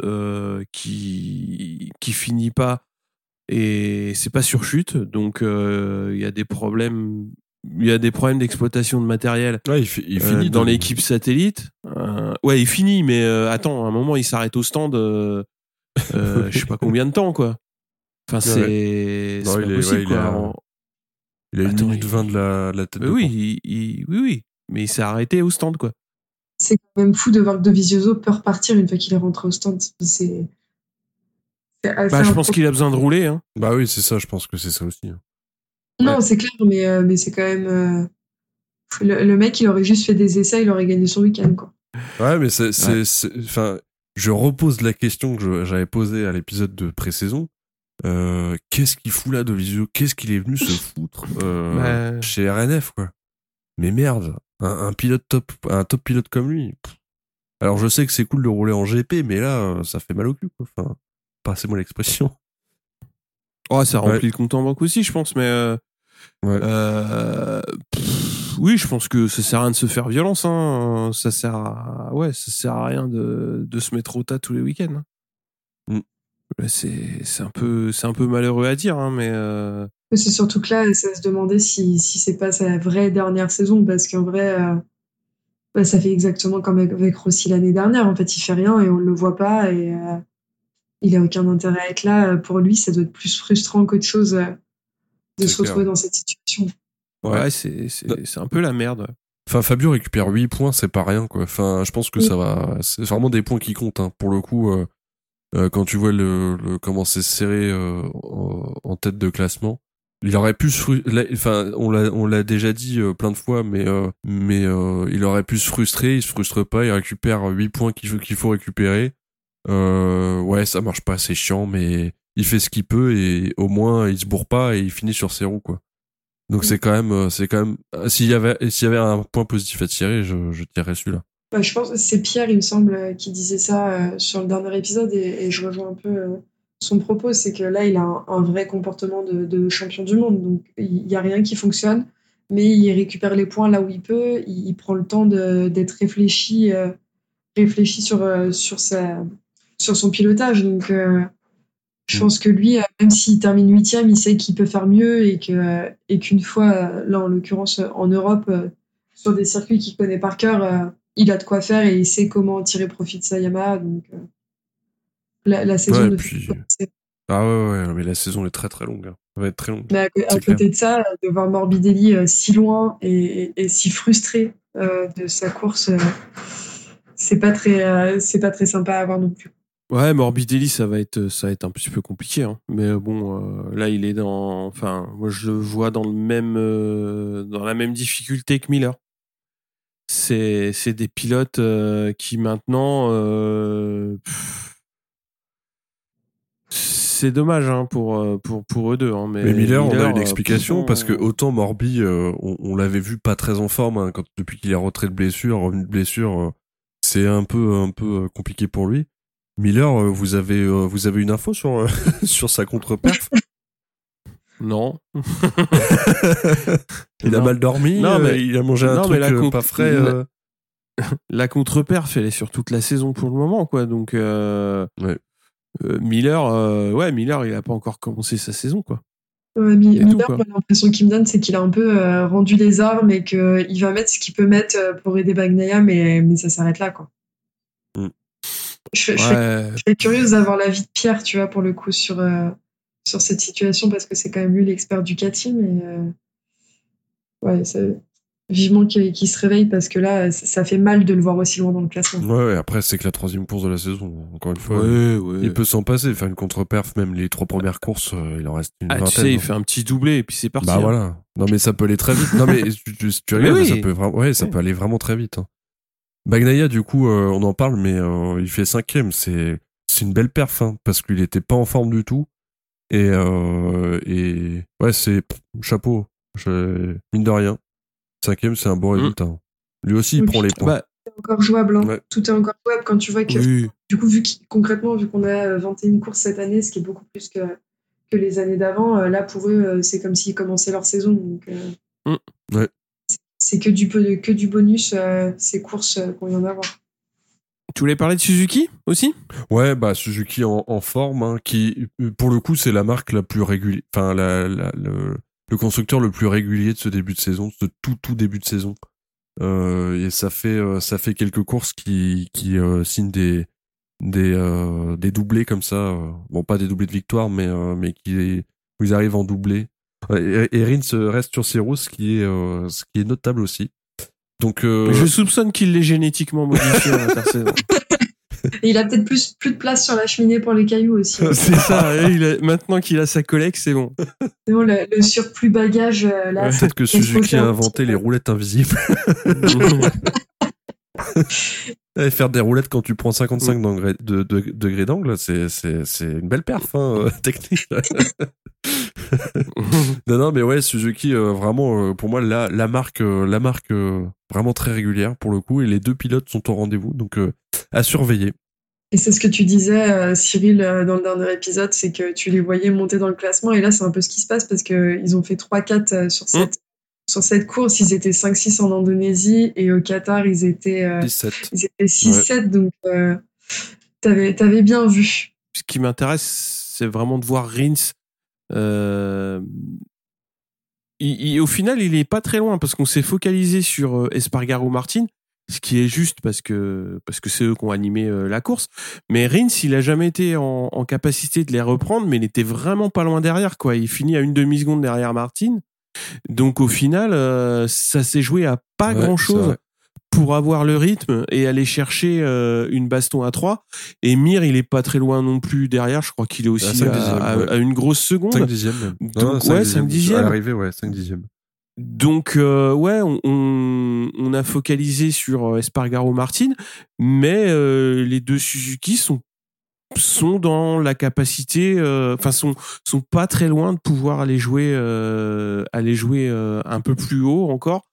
qui qui finit pas et c'est pas sur chute, donc il y a des problèmes. Il y a des problèmes d'exploitation de matériel Ouais, il, fi- il euh, finit dans de- l'équipe satellite. Euh, ouais, il finit, mais euh, attends, à un moment, il s'arrête au stand. euh, euh, je sais pas combien de temps, quoi. Enfin, c'est il est- ouais, il quoi. a- En- Il a une Attends, minute il- 20 de la, de la tête Mais de oui, il- il- oui, oui, mais il s'est arrêté au stand, quoi. C'est quand même fou de voir que Dovizioso peut repartir une fois qu'il est rentré au stand. C'est. assez Bah, je pense qu'il a besoin de rouler. Hein. Bah oui, c'est ça, je pense que c'est ça aussi. hein. Non, Ouais. c'est clair, mais, euh, mais c'est quand même. euh, Le, le mec, il aurait juste fait des essais, il aurait gagné son week-end, quoi. Ouais, mais c'est, c'est, c'est- enfin, je repose la question que j'avais posée à l'épisode de pré-saison. Euh, qu'est-ce qu'il fout là de Visio? Qu'est-ce qu'il est venu se foutre euh, Ouais. chez RNF, quoi? Mais merde, un, un pilote top, un top pilote comme lui. Alors je sais que c'est cool de rouler en GP, mais là, ça fait mal au cul, quoi. Enfin, passez-moi l'expression. Oh, ça remplit Ouais. le compte en banque aussi, je pense, mais. Ouais. euh, pff, oui, je pense que ça sert à rien de se faire violence. Hein. Ça sert à, ouais, ça sert à rien de, de se mettre au tas tous les week-ends. hein. Mm. C'est c'est un peu c'est un peu malheureux à dire, hein, mais euh, Mais c'est surtout que là, ça se demandait si, si c'est pas sa vraie dernière saison, parce qu'en vrai, euh, bah, ça fait exactement comme avec, avec Rossi l'année dernière. En fait, il fait rien et on le voit pas et euh, il a aucun intérêt à être là. Pour lui, ça doit être plus frustrant qu'autre chose euh, de se clair. retrouver dans cette situation. ouais, Ouais. c'est c'est c'est un peu la merde. Enfin, Fabio récupère 8 points, c'est pas rien, quoi. Enfin, je pense que Oui. ça va. C'est vraiment des points qui comptent, hein. Pour le coup, euh, euh, quand tu vois le, le comment c'est serré euh, en, tête de classement, il aurait pu se. fru- là, Enfin, on l'a, on l'a déjà dit euh, plein de fois, mais euh, mais euh, il aurait pu se frustrer. Il se frustre pas. Il récupère 8 points qu'il faut qu'il faut récupérer. Euh, ouais, ça marche pas, c'est chiant, mais il fait ce qu'il peut et au moins il se bourre pas et il finit sur ses roues, quoi. Donc c'est quand même, euh, c'est quand même. euh, S'il y avait, s'il y avait un point positif à tirer, je, je tirerais celui-là. Bah, je pense c'est Pierre, il me semble, euh, qui disait ça euh, sur le dernier épisode et, et je rejoins un peu euh, son propos, c'est que là, il a un, un vrai comportement de, de champion du monde, donc il n'y a rien qui fonctionne, mais il récupère les points là où il peut, il, il prend le temps d'être réfléchi, euh, réfléchi sur, sur, sa, sur son pilotage, donc je pense que lui, euh, même s'il termine huitième, il sait qu'il peut faire mieux et que et qu'une fois, euh, là en l'occurrence euh, en Europe, euh, sur des circuits qu'il connaît par cœur, euh, il a de quoi faire et il sait comment tirer profit de sa Yamaha. Donc euh, la, la saison Ouais, ne puis-. Ah ouais, ouais, mais la saison est très très longue. hein. Elle va être très longue. Mais à, côté de ça, euh, de voir Morbidelli euh, si loin et, et- et si frustré euh, de sa course, euh, c'est pas très, euh, c'est pas très sympa à voir non plus. Ouais, Morbidelli, ça va être ça va être un petit peu compliqué. Hein. Mais bon, euh, là, il est dans. Enfin, moi, je le vois dans le même euh, dans la même difficulté que Miller. C'est c'est des pilotes euh, qui maintenant. euh, pff, c'est dommage hein, pour euh, pour pour eux deux. Hein, mais, Mais Miller, on a une euh, explication parce que autant Morbi, euh, on, on l'avait vu pas très en forme hein, quand depuis qu'il est rentré de blessure, revenu de blessure, euh, c'est un peu un peu euh, compliqué pour lui. Miller, euh, vous avez euh, vous avez une info sur euh, sur sa contre-perf? Non. Il a Non. mal dormi, Non, mais- il a mangé un non, truc mais la euh, con- pas frais. la- euh. la contre-perf, elle est sur toute la saison pour le moment, quoi. Donc, euh, Ouais. euh, Miller, euh, ouais, Miller, il a pas encore commencé sa saison, quoi. Ouais, Mi- Et tout, Miller, l'impression qu'il me donne, c'est qu'il a un peu euh, rendu les armes et qu'il va mettre ce qu'il peut mettre pour aider Bagnaia, mais, mais ça s'arrête là. Quoi. Je, Ouais. je curieuse d'avoir l'avis de Pierre, tu vois, pour le coup, sur, euh, sur cette situation, parce que c'est quand même lui l'expert du Ducati, mais euh, ouais, ça- vivement qu'il se réveille, parce que là, ça, fait mal de le voir aussi loin dans le classement. Ouais, ouais, après c'est que la troisième course de la saison. Encore une fois, Ouais, ouais. il peut s'en passer, faire une contre-perf, même les trois premières courses, euh, il en reste une Ah, tu vingtaine. sais, il hein. fait un petit doublé et puis c'est parti. Bah hein. voilà. Non mais ça peut aller très vite. Non mais tu, tu, tu Mais regardes, oui. ça peut ouais, ça Ouais. peut aller vraiment très vite. Hein. Bagnaia, du coup, euh, on en parle, mais euh, il fait cinquième. C'est c'est une belle perf, hein, parce qu'il était pas en forme du tout. Et euh, et ouais, c'est chapeau. Je, mine de rien. Cinquième, c'est un bon Mm. résultat. Lui aussi, il Oui, prend les points. Bah, encore jouable. hein. Ouais. Tout est encore jouable quand tu vois que, oui. du coup, vu qu'il- concrètement, vu qu'on a euh, 21 courses cette année, ce qui est beaucoup plus que, que les années d'avant, là, pour eux, c'est comme s'ils commençaient leur saison. Donc, euh, Mm. Ouais. C'est- que du, peu- que du bonus, euh, ces courses euh, qu'on vient d'avoir. Tu voulais parler de Suzuki aussi? Ouais, bah Suzuki en, en forme, hein, qui pour le coup c'est la marque la plus régulière, enfin la, la- le, le constructeur le plus régulier de ce début de saison, ce tout tout début de saison. Euh, et ça fait euh, ça fait quelques courses qui qui euh, signent des des euh, des doublés comme ça. euh, bon, pas des doublés de victoire, mais euh, mais qui où ils arrivent en doublé. Et Rins reste sur ses roues, ce qui est euh, ce qui est notable aussi. Donc euh, Je soupçonne qu'il l'ait génétiquement modifié à l'intersaison. Et il a peut-être plus, plus de place sur la cheminée pour les cailloux aussi. C'est ça, ouais, il a- maintenant qu'il a sa collecte, c'est bon. C'est bon, le, le surplus bagage, euh, là, Ouais. peut-être que Suzuki a inventé les roulettes invisibles. Et faire des roulettes quand tu prends 55 degrés, de, de- degrés d'angle, c'est, c'est, c'est une belle perf hein, euh, technique. non, non, mais ouais, Suzuki, euh, vraiment, euh, pour moi, la, la marque, euh, la marque euh, vraiment très régulière pour le coup, et les deux pilotes sont au rendez-vous, donc euh, à surveiller. Et c'est ce que tu disais, euh, Cyril, euh, dans le dernier épisode, c'est que tu les voyais monter dans le classement. Et là, c'est un peu ce qui se passe parce qu'ils ont fait 3-4 euh, sur, cette, sur cette course. Ils étaient 5-6 en Indonésie et au Qatar, ils étaient, euh, 17. ils étaient 6-7. Donc, euh, t'avais bien vu. Ce qui m'intéresse, c'est vraiment de voir Rins. Euh, il- il- au final, il est pas très loin parce qu'on s'est focalisé sur euh, Espargaro Martin, ce qui est juste parce que parce que c'est eux qui ont animé la course. Mais Rins, il a jamais été en, en capacité de les reprendre, mais il était vraiment pas loin derrière. Quoi, il finit à une demi seconde derrière Martin. Donc au final, euh, ça s'est joué à pas Ouais, grand c'est chose vrai. pour avoir le rythme et aller chercher euh, une baston à 3. Et Mir, il est pas très loin non plus derrière. Je crois qu'il est aussi À cinq à, une grosse seconde. 5 dixièmes. Donc, ouais, cinq dixièmes. À l'arrivée, ouais, 5 dixièmes. Donc euh, ouais, on, on, on a focalisé sur Espargaro Martin, mais euh, les deux Suzuki sont sont dans la capacité, euh, enfin sont sont pas très loin de pouvoir aller jouer euh, aller jouer euh, un peu plus haut encore.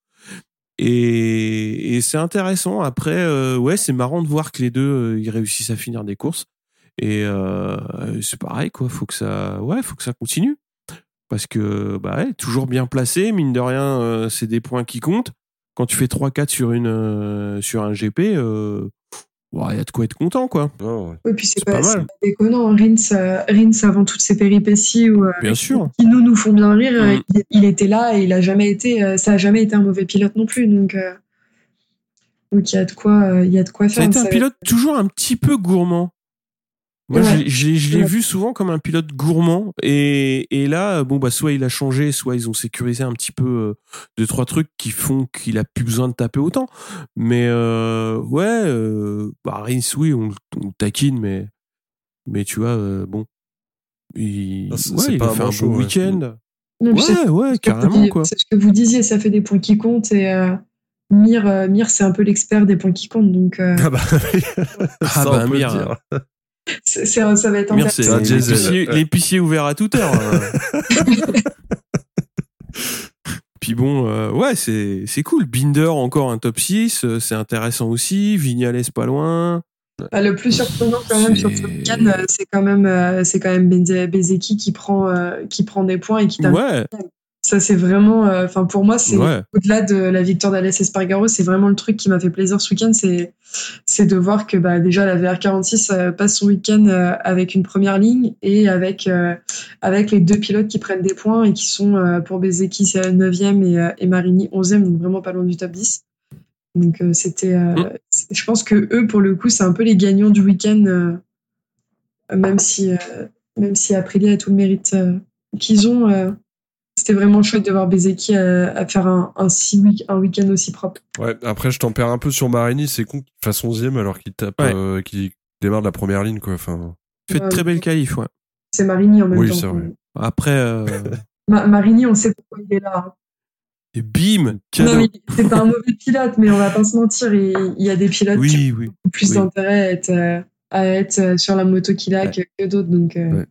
Et, c'est intéressant. Après, ouais, c'est marrant de voir que les deux ils réussissent à finir des courses. Et c'est pareil, quoi. Faut que ça, ouais, faut que ça continue parce que bah ouais, toujours bien placé, mine de rien, c'est des points qui comptent. Quand tu fais 3-4 sur une sur un GP, il y a de quoi être content, quoi. Oh. Oui, puis c'est pas, pas c'est mal. pas déconnant. Rins, euh, Rins, avant toutes ces péripéties où, euh, Bien sûr. qui nous nous font bien rire, Mm. euh, il, il était là et il a jamais été, euh, ça a jamais été un mauvais pilote non plus. Donc, euh, donc il y a de quoi, euh, il y a de quoi Ça a faire. été un pilote toujours un petit peu gourmand. Moi, Ouais. je l'ai- je l'ai je l'ai Ouais. vu souvent comme un pilote gourmand. Et, et là, bon, bah, soit il a changé, soit ils ont sécurisé un petit peu euh, deux, trois trucs qui font qu'il a plus besoin de taper autant. Mais euh, ouais, euh, bah, Rins, oui, on, on taquine, mais, mais tu vois, euh, bon. Il, Ah, c'est- ouais, il pas a un fait un bon ouais. week-end. Non, Ouais, ouais, carrément, quoi. C'est ce que vous disiez, ça fait des points qui comptent et euh, Mir, euh, Mir c'est un peu l'expert des points qui comptent. Donc, euh, Ah bah, Ah bah, on c'est- c'est- ça va être diesel. l'épicier ouvert à toute heure. hein. Puis bon, euh, ouais, c'est c'est cool. Binder encore un top 6, euh, c'est intéressant aussi. Vignales pas loin. Ah, le plus surprenant quand même sur C'est- week-end, euh, c'est quand même, euh, c'est quand même Bezeki qui prend, euh, qui prend des points et qui termine. Ouais, Ça, c'est vraiment, euh, enfin, pour moi, c'est ouais. au-delà de la victoire d'Alès Espargaro, c'est vraiment le truc qui m'a fait plaisir ce week-end, c'est, de voir que, bah, déjà, la VR46 euh, passe son week-end euh, avec une première ligne et avec, avec les deux pilotes qui prennent des points et qui sont, pour Bezeki, c'est 9e et, et Marini 11e, donc vraiment pas loin du top 10. Donc, c'était, Mm. je pense que eux, pour le coup, c'est un peu les gagnants du week-end, même si, même si Aprilia a tout le mérite qu'ils ont. Euh, c'était vraiment chouette de voir Bezeki à, à faire un, un, six week- un week-end aussi propre. Ouais, après, je tempère un peu sur Marini, c'est con qu'il fasse 11ème alors qu'il tape, Ouais. euh, qu'il démarre de la première ligne, quoi. Enfin, Fait de Ouais, très belle qualif, ouais. C'est Marini en même Oui, temps. c'est vrai. Après, euh, Ma- Marini, on sait pourquoi il est là. hein. et bim, Non, cadeau. mais c'est pas un mauvais pilote, mais on va pas se mentir, il, il y a des pilotes qui Oui, oui. ont beaucoup plus oui. d'intérêt à être, euh, à être euh, sur la moto qu'il a Ouais. que, que d'autres. Donc, euh, Ouais.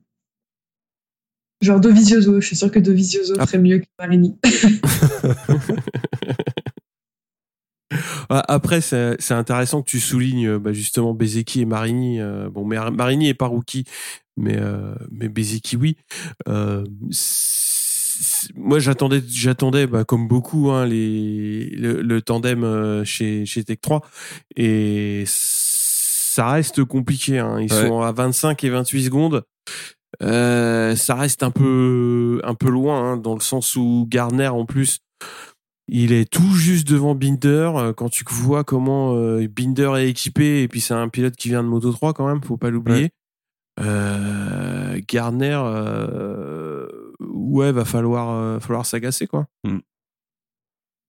Genre Dovizioso, je suis sûr que Dovizioso Ah. ferait mieux que Marini. Après, c'est c'est intéressant que tu soulignes euh, bah, justement Bezeki et Marini. euh, bon, mais Marini est pas rookie, mais euh, mais Bezeki oui. Euh, moi, j'attendais, j'attendais, bah, comme beaucoup, hein, les le, le tandem euh, chez chez Tech 3 et ça reste compliqué. Hein. Ils Ouais. sont à 25 et 28 secondes. Euh, ça reste un peu un peu loin hein, dans le sens où Garner en plus il est tout juste devant Binder euh, quand tu vois comment euh, Binder est équipé et puis c'est un pilote qui vient de Moto 3 quand même faut pas l'oublier. Euh, Garner euh, ouais va falloir falloir s'agacer quoi. Mm.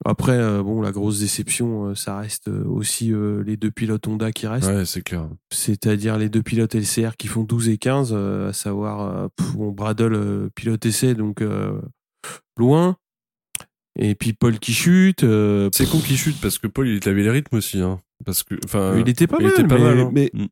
Après euh, bon la grosse déception euh, ça reste euh, aussi les deux pilotes Honda qui restent Ouais, c'est clair. c'est-à-dire les deux pilotes LCR qui font 12 et 15, euh, à savoir pff, bon, Bradle pilote essai, donc euh, loin. Et puis Paul qui chute. euh, C'est con qu'il chute parce que Paul, il avait les rythmes aussi. Hein. Parce que, enfin, il était pas il mal, était pas mais, mal, hein. mais Mm.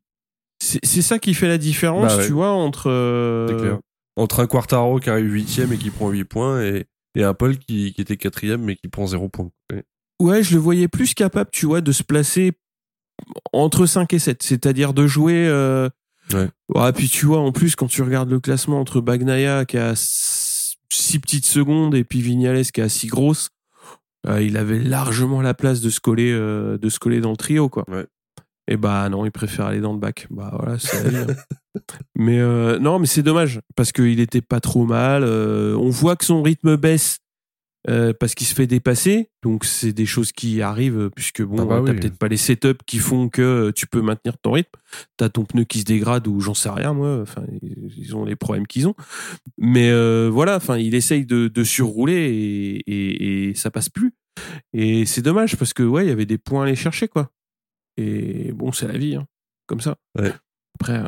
c'est ça qui fait la différence, Bah ouais. tu vois, entre. euh, clair. Entre un Quartaro qui arrive huitième et qui prend 8 points et, et un Paul qui, qui était quatrième mais qui prend 0 points. Ouais. Ouais, je le voyais plus capable, tu vois, de se placer entre 5 et 7, c'est-à-dire de jouer. Euh... Ouais. Ouais, puis tu vois, en plus, quand tu regardes le classement entre Bagnaia qui a 6 petites secondes et puis Vignales qui a 6 grosses, euh, il avait largement la place de se coller, euh, de se coller dans le trio, quoi. Ouais. Et bah non, il préfère aller dans le bac. Bah voilà, c'est. mais euh, non, mais c'est dommage parce qu'il était pas trop mal. euh, on voit que son rythme baisse euh, parce qu'il se fait dépasser. Donc c'est des choses qui arrivent puisque bon, Ah bah t'as oui. peut-être pas les setups qui font que tu peux maintenir ton rythme. T'as ton pneu qui se dégrade ou j'en sais rien moi. Enfin, ils ont les problèmes qu'ils ont. Mais voilà, enfin, il essaye de, de surrouler et, et, et ça passe plus. Et c'est dommage parce que ouais, il y avait des points à aller chercher quoi. Et bon, c'est la vie, hein, comme ça. Ouais. Après,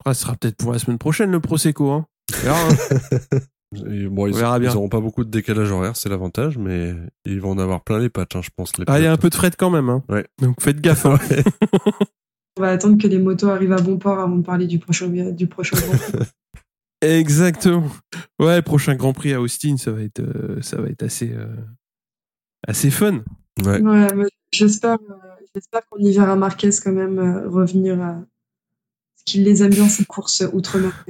après, ce sera peut-être pour la semaine prochaine le prosecco. Hein. On verra, hein. Et bon, ils, On verra bien. ils auront pas beaucoup de décalage horaire, c'est l'avantage, mais ils vont en avoir plein les pattes, hein, je pense. Les Ah, il y a un peu de fret quand même. Hein. Ouais. Donc faites gaffe. hein. On va attendre que les motos arrivent à bon port avant de parler du prochain, du prochain Grand Prix. Exactement. Ouais, prochain Grand Prix à Austin, ça va être, euh, ça va être assez, euh, assez fun. Ouais. J'espère, euh, j'espère qu'on y verra Marquez quand même euh, revenir à. Qu'il les aime bien ces courses outre-mer.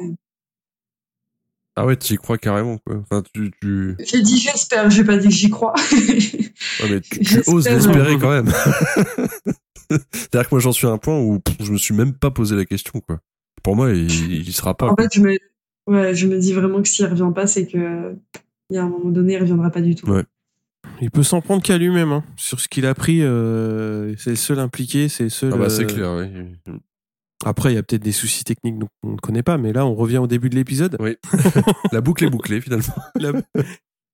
Ah ouais, tu y crois carrément, quoi. Enfin, tu, tu, J'ai dit j'espère, j'ai pas dit que j'y crois. ouais, mais tu, oses l'espérer quand même. C'est-à-dire que moi, j'en suis à un point où pff, je me suis même pas posé la question, quoi. Pour moi, il, il sera pas. en quoi. fait, je me, ouais, je me dis vraiment que s'il revient pas, c'est que il y a un moment donné, il reviendra pas du tout. Ouais. Il peut s'en prendre qu'à lui-même. Hein. Sur ce qu'il a pris, euh, c'est le seul impliqué, c'est le seul. Ah bah, c'est euh, clair, oui. Après, il y a peut-être des soucis techniques dont on ne connaît pas, mais là, on revient au début de l'épisode. Oui. La boucle est bouclée, finalement. La-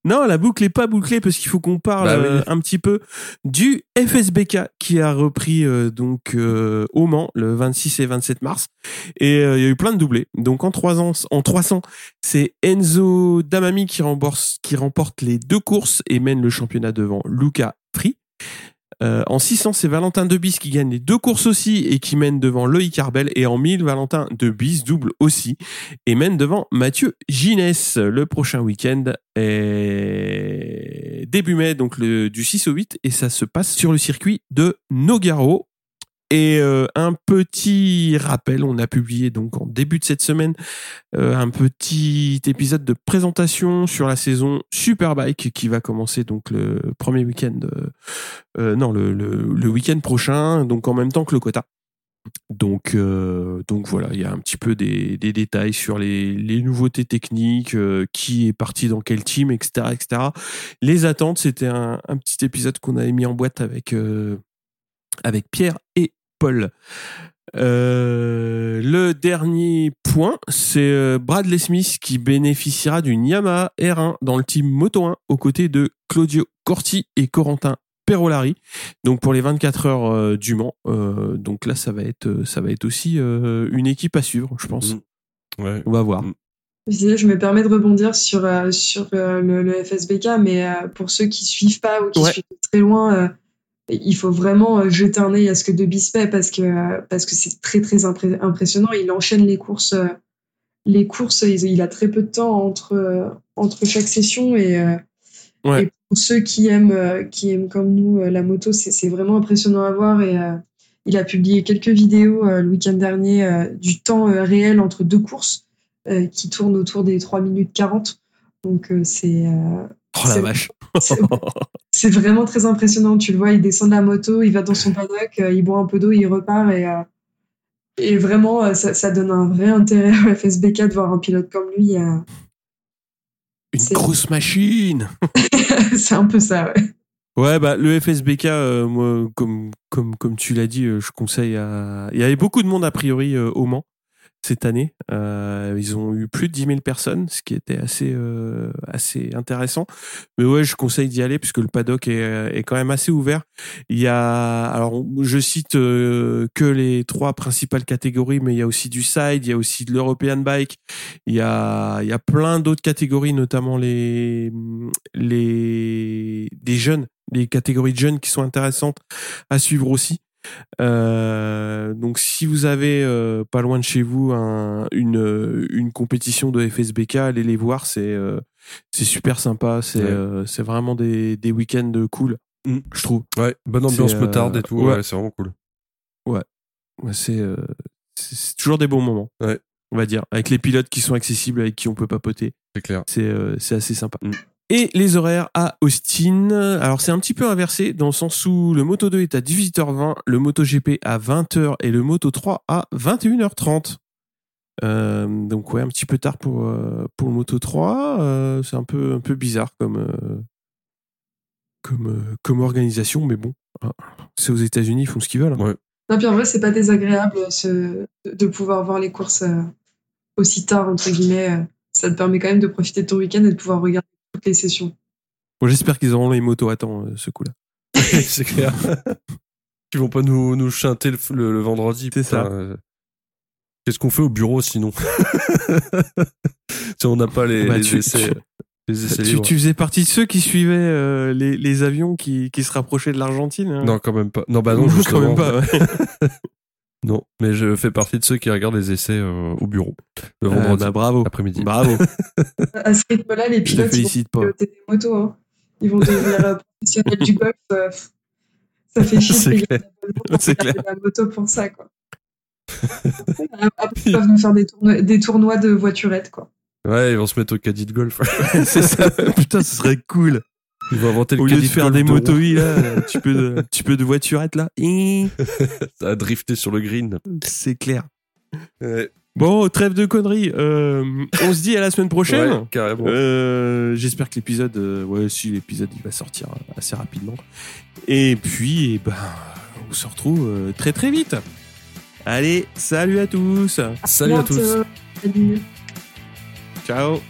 Non, la boucle est pas bouclée parce qu'il faut qu'on parle Bah oui. euh, un petit peu du FSBK qui a repris euh, donc euh, au Mans le 26 et 27 mars et euh, il y a eu plein de doublés. Donc en 3 ans, en 300, c'est Enzo Damami qui remporte qui remporte les deux courses et mène le championnat devant Luca Free. Euh, en 600, c'est Valentin Debis qui gagne les deux courses aussi et qui mène devant Loïc Arbel. Et en 1000, Valentin Debis double aussi et mène devant Mathieu Ginès. Le prochain week-end début mai, donc du 6 au 8, et ça se passe sur le circuit de Nogaro. Et euh, un petit rappel, on a publié donc en début de cette semaine euh, un petit épisode de présentation sur la saison Superbike qui va commencer donc le premier week-end, euh, non le, week-end prochain, donc en même temps que le quota. Donc, voilà, il y a un petit peu des, détails sur les, nouveautés techniques, qui est parti dans quel team, etc., etc. Les attentes, c'était un, petit épisode qu'on avait mis en boîte avec avec Pierre et Paul. Euh, le dernier point, c'est euh, Bradley Smith qui bénéficiera d'une Yamaha R1 dans le team Moto 1 aux côtés de Claudio Corti et Corentin Perolari. Donc pour les 24 heures euh, du Mans. Euh, donc là, ça va être, ça va être aussi euh, une équipe à suivre, je pense. Mm. Ouais. On va voir. Mm. Je me permets de rebondir sur, euh, sur euh, le, le FSBK, mais euh, pour ceux qui suivent pas ou qui Ouais. suivent de très loin, euh, il faut vraiment euh, jeter un œil à ce que Debis fait parce que parce que c'est très très impré- impressionnant. Il enchaîne les courses, euh, les courses. Il, a très peu de temps entre euh, entre chaque session et, Ouais. et pour ceux qui aiment, qui aiment comme nous la moto, c'est vraiment impressionnant à voir. Et euh, il a publié quelques vidéos euh, le week-end dernier euh, du temps réel entre deux courses qui tournent autour des 3 minutes 40. Donc c'est Oh la C'est- vache. c'est- vraiment très impressionnant. Tu le vois, il descend de la moto, il va dans son paddock, euh, il boit un peu d'eau, il repart et, euh, et vraiment, euh, ça, ça donne un vrai intérêt au FSBK de voir un pilote comme lui. Une grosse machine. c'est un peu ça, ouais. Ouais, bah le FSBK, euh, moi, comme comme comme tu l'as dit, euh, je conseille à. Il y avait beaucoup de monde a priori euh, au Mans cette année. Euh, ils ont eu plus de 10 000 personnes, ce qui était assez euh, assez intéressant. Mais ouais, je conseille d'y aller puisque le paddock est, est quand même assez ouvert. Il y a, alors je cite euh, que les trois principales catégories, mais il y a aussi du side, il y a aussi de l'European bike, il y a il y a plein d'autres catégories, notamment les les des jeunes, les catégories de jeunes qui sont intéressantes à suivre aussi. Euh, donc si vous avez euh, pas loin de chez vous un, une une compétition de FSBK, allez les voir, c'est euh, c'est super sympa, c'est Ouais. c'est vraiment des des week-ends cool, Mm. je trouve. Ouais, bonne ambiance motarde et tout. ouais. Ouais, c'est vraiment cool. Ouais, c'est c'est c'est toujours des bons moments. Ouais. On va dire avec les pilotes qui sont accessibles, avec qui on peut papoter. C'est clair. C'est c'est assez sympa. Mm. Et les horaires à Austin, alors c'est un petit peu inversé dans le sens où le Moto 2 est à 18h20, le Moto GP à 20h et le Moto 3 à 21h30. Euh, donc ouais, un petit peu tard pour euh, pour le Moto 3, euh, c'est un peu un peu bizarre comme euh, comme euh, comme organisation, mais bon, hein, c'est aux États-Unis, ils font ce qu'ils veulent. hein. Ouais. Non, puis en vrai, c'est pas désagréable ce, de pouvoir voir les courses euh, aussi tard, entre guillemets. Ça te permet quand même de profiter de ton week-end et de pouvoir regarder toutes les sessions. Bon, j'espère qu'ils auront les motos à temps euh, ce coup-là. c'est clair. Ils vont pas nous, nous chanter le, le- le vendredi. C'est ça. euh. Qu'est-ce qu'on fait au bureau sinon? Si on n'a pas les, Bah, les tu- essais, tu- les essais Tu, tu faisais partie de ceux qui suivaient euh, les, les avions qui, qui se rapprochaient de l'Argentine hein Non, quand même pas. Non, bah non, quand justement. même pas. ouais. Non, mais je fais partie de ceux qui regardent les essais euh, au bureau le Ah, vendredi bah, bravo. après-midi. Bravo. À ce rythme-là, les pilotes, ils vont piloter des motos. hein. Ils vont devenir euh, professionnels du golf. euh, ça fait chier C'est clair. C'est regarder la moto pour ça, quoi. Après, ils peuvent nous faire des tournois, des tournois de voiturettes, quoi. Ouais, ils vont se mettre au caddie de golf. c'est ça. Putain, ce serait cool. Ils vont inventer le Au lieu de faire des de motos là, tu peux de, tu peux de voiturette là. Ça a drifté sur le green. C'est clair. Ouais, Bon, trêve de conneries. Euh, on se dit à la semaine prochaine. Ouais, carrément. Euh, J'espère que l'épisode, euh, ouais, si l'épisode il va sortir assez rapidement. Et puis, eh ben, on se retrouve euh, très très vite. Allez, salut à tous. Salut à tous. Salut. Ciao.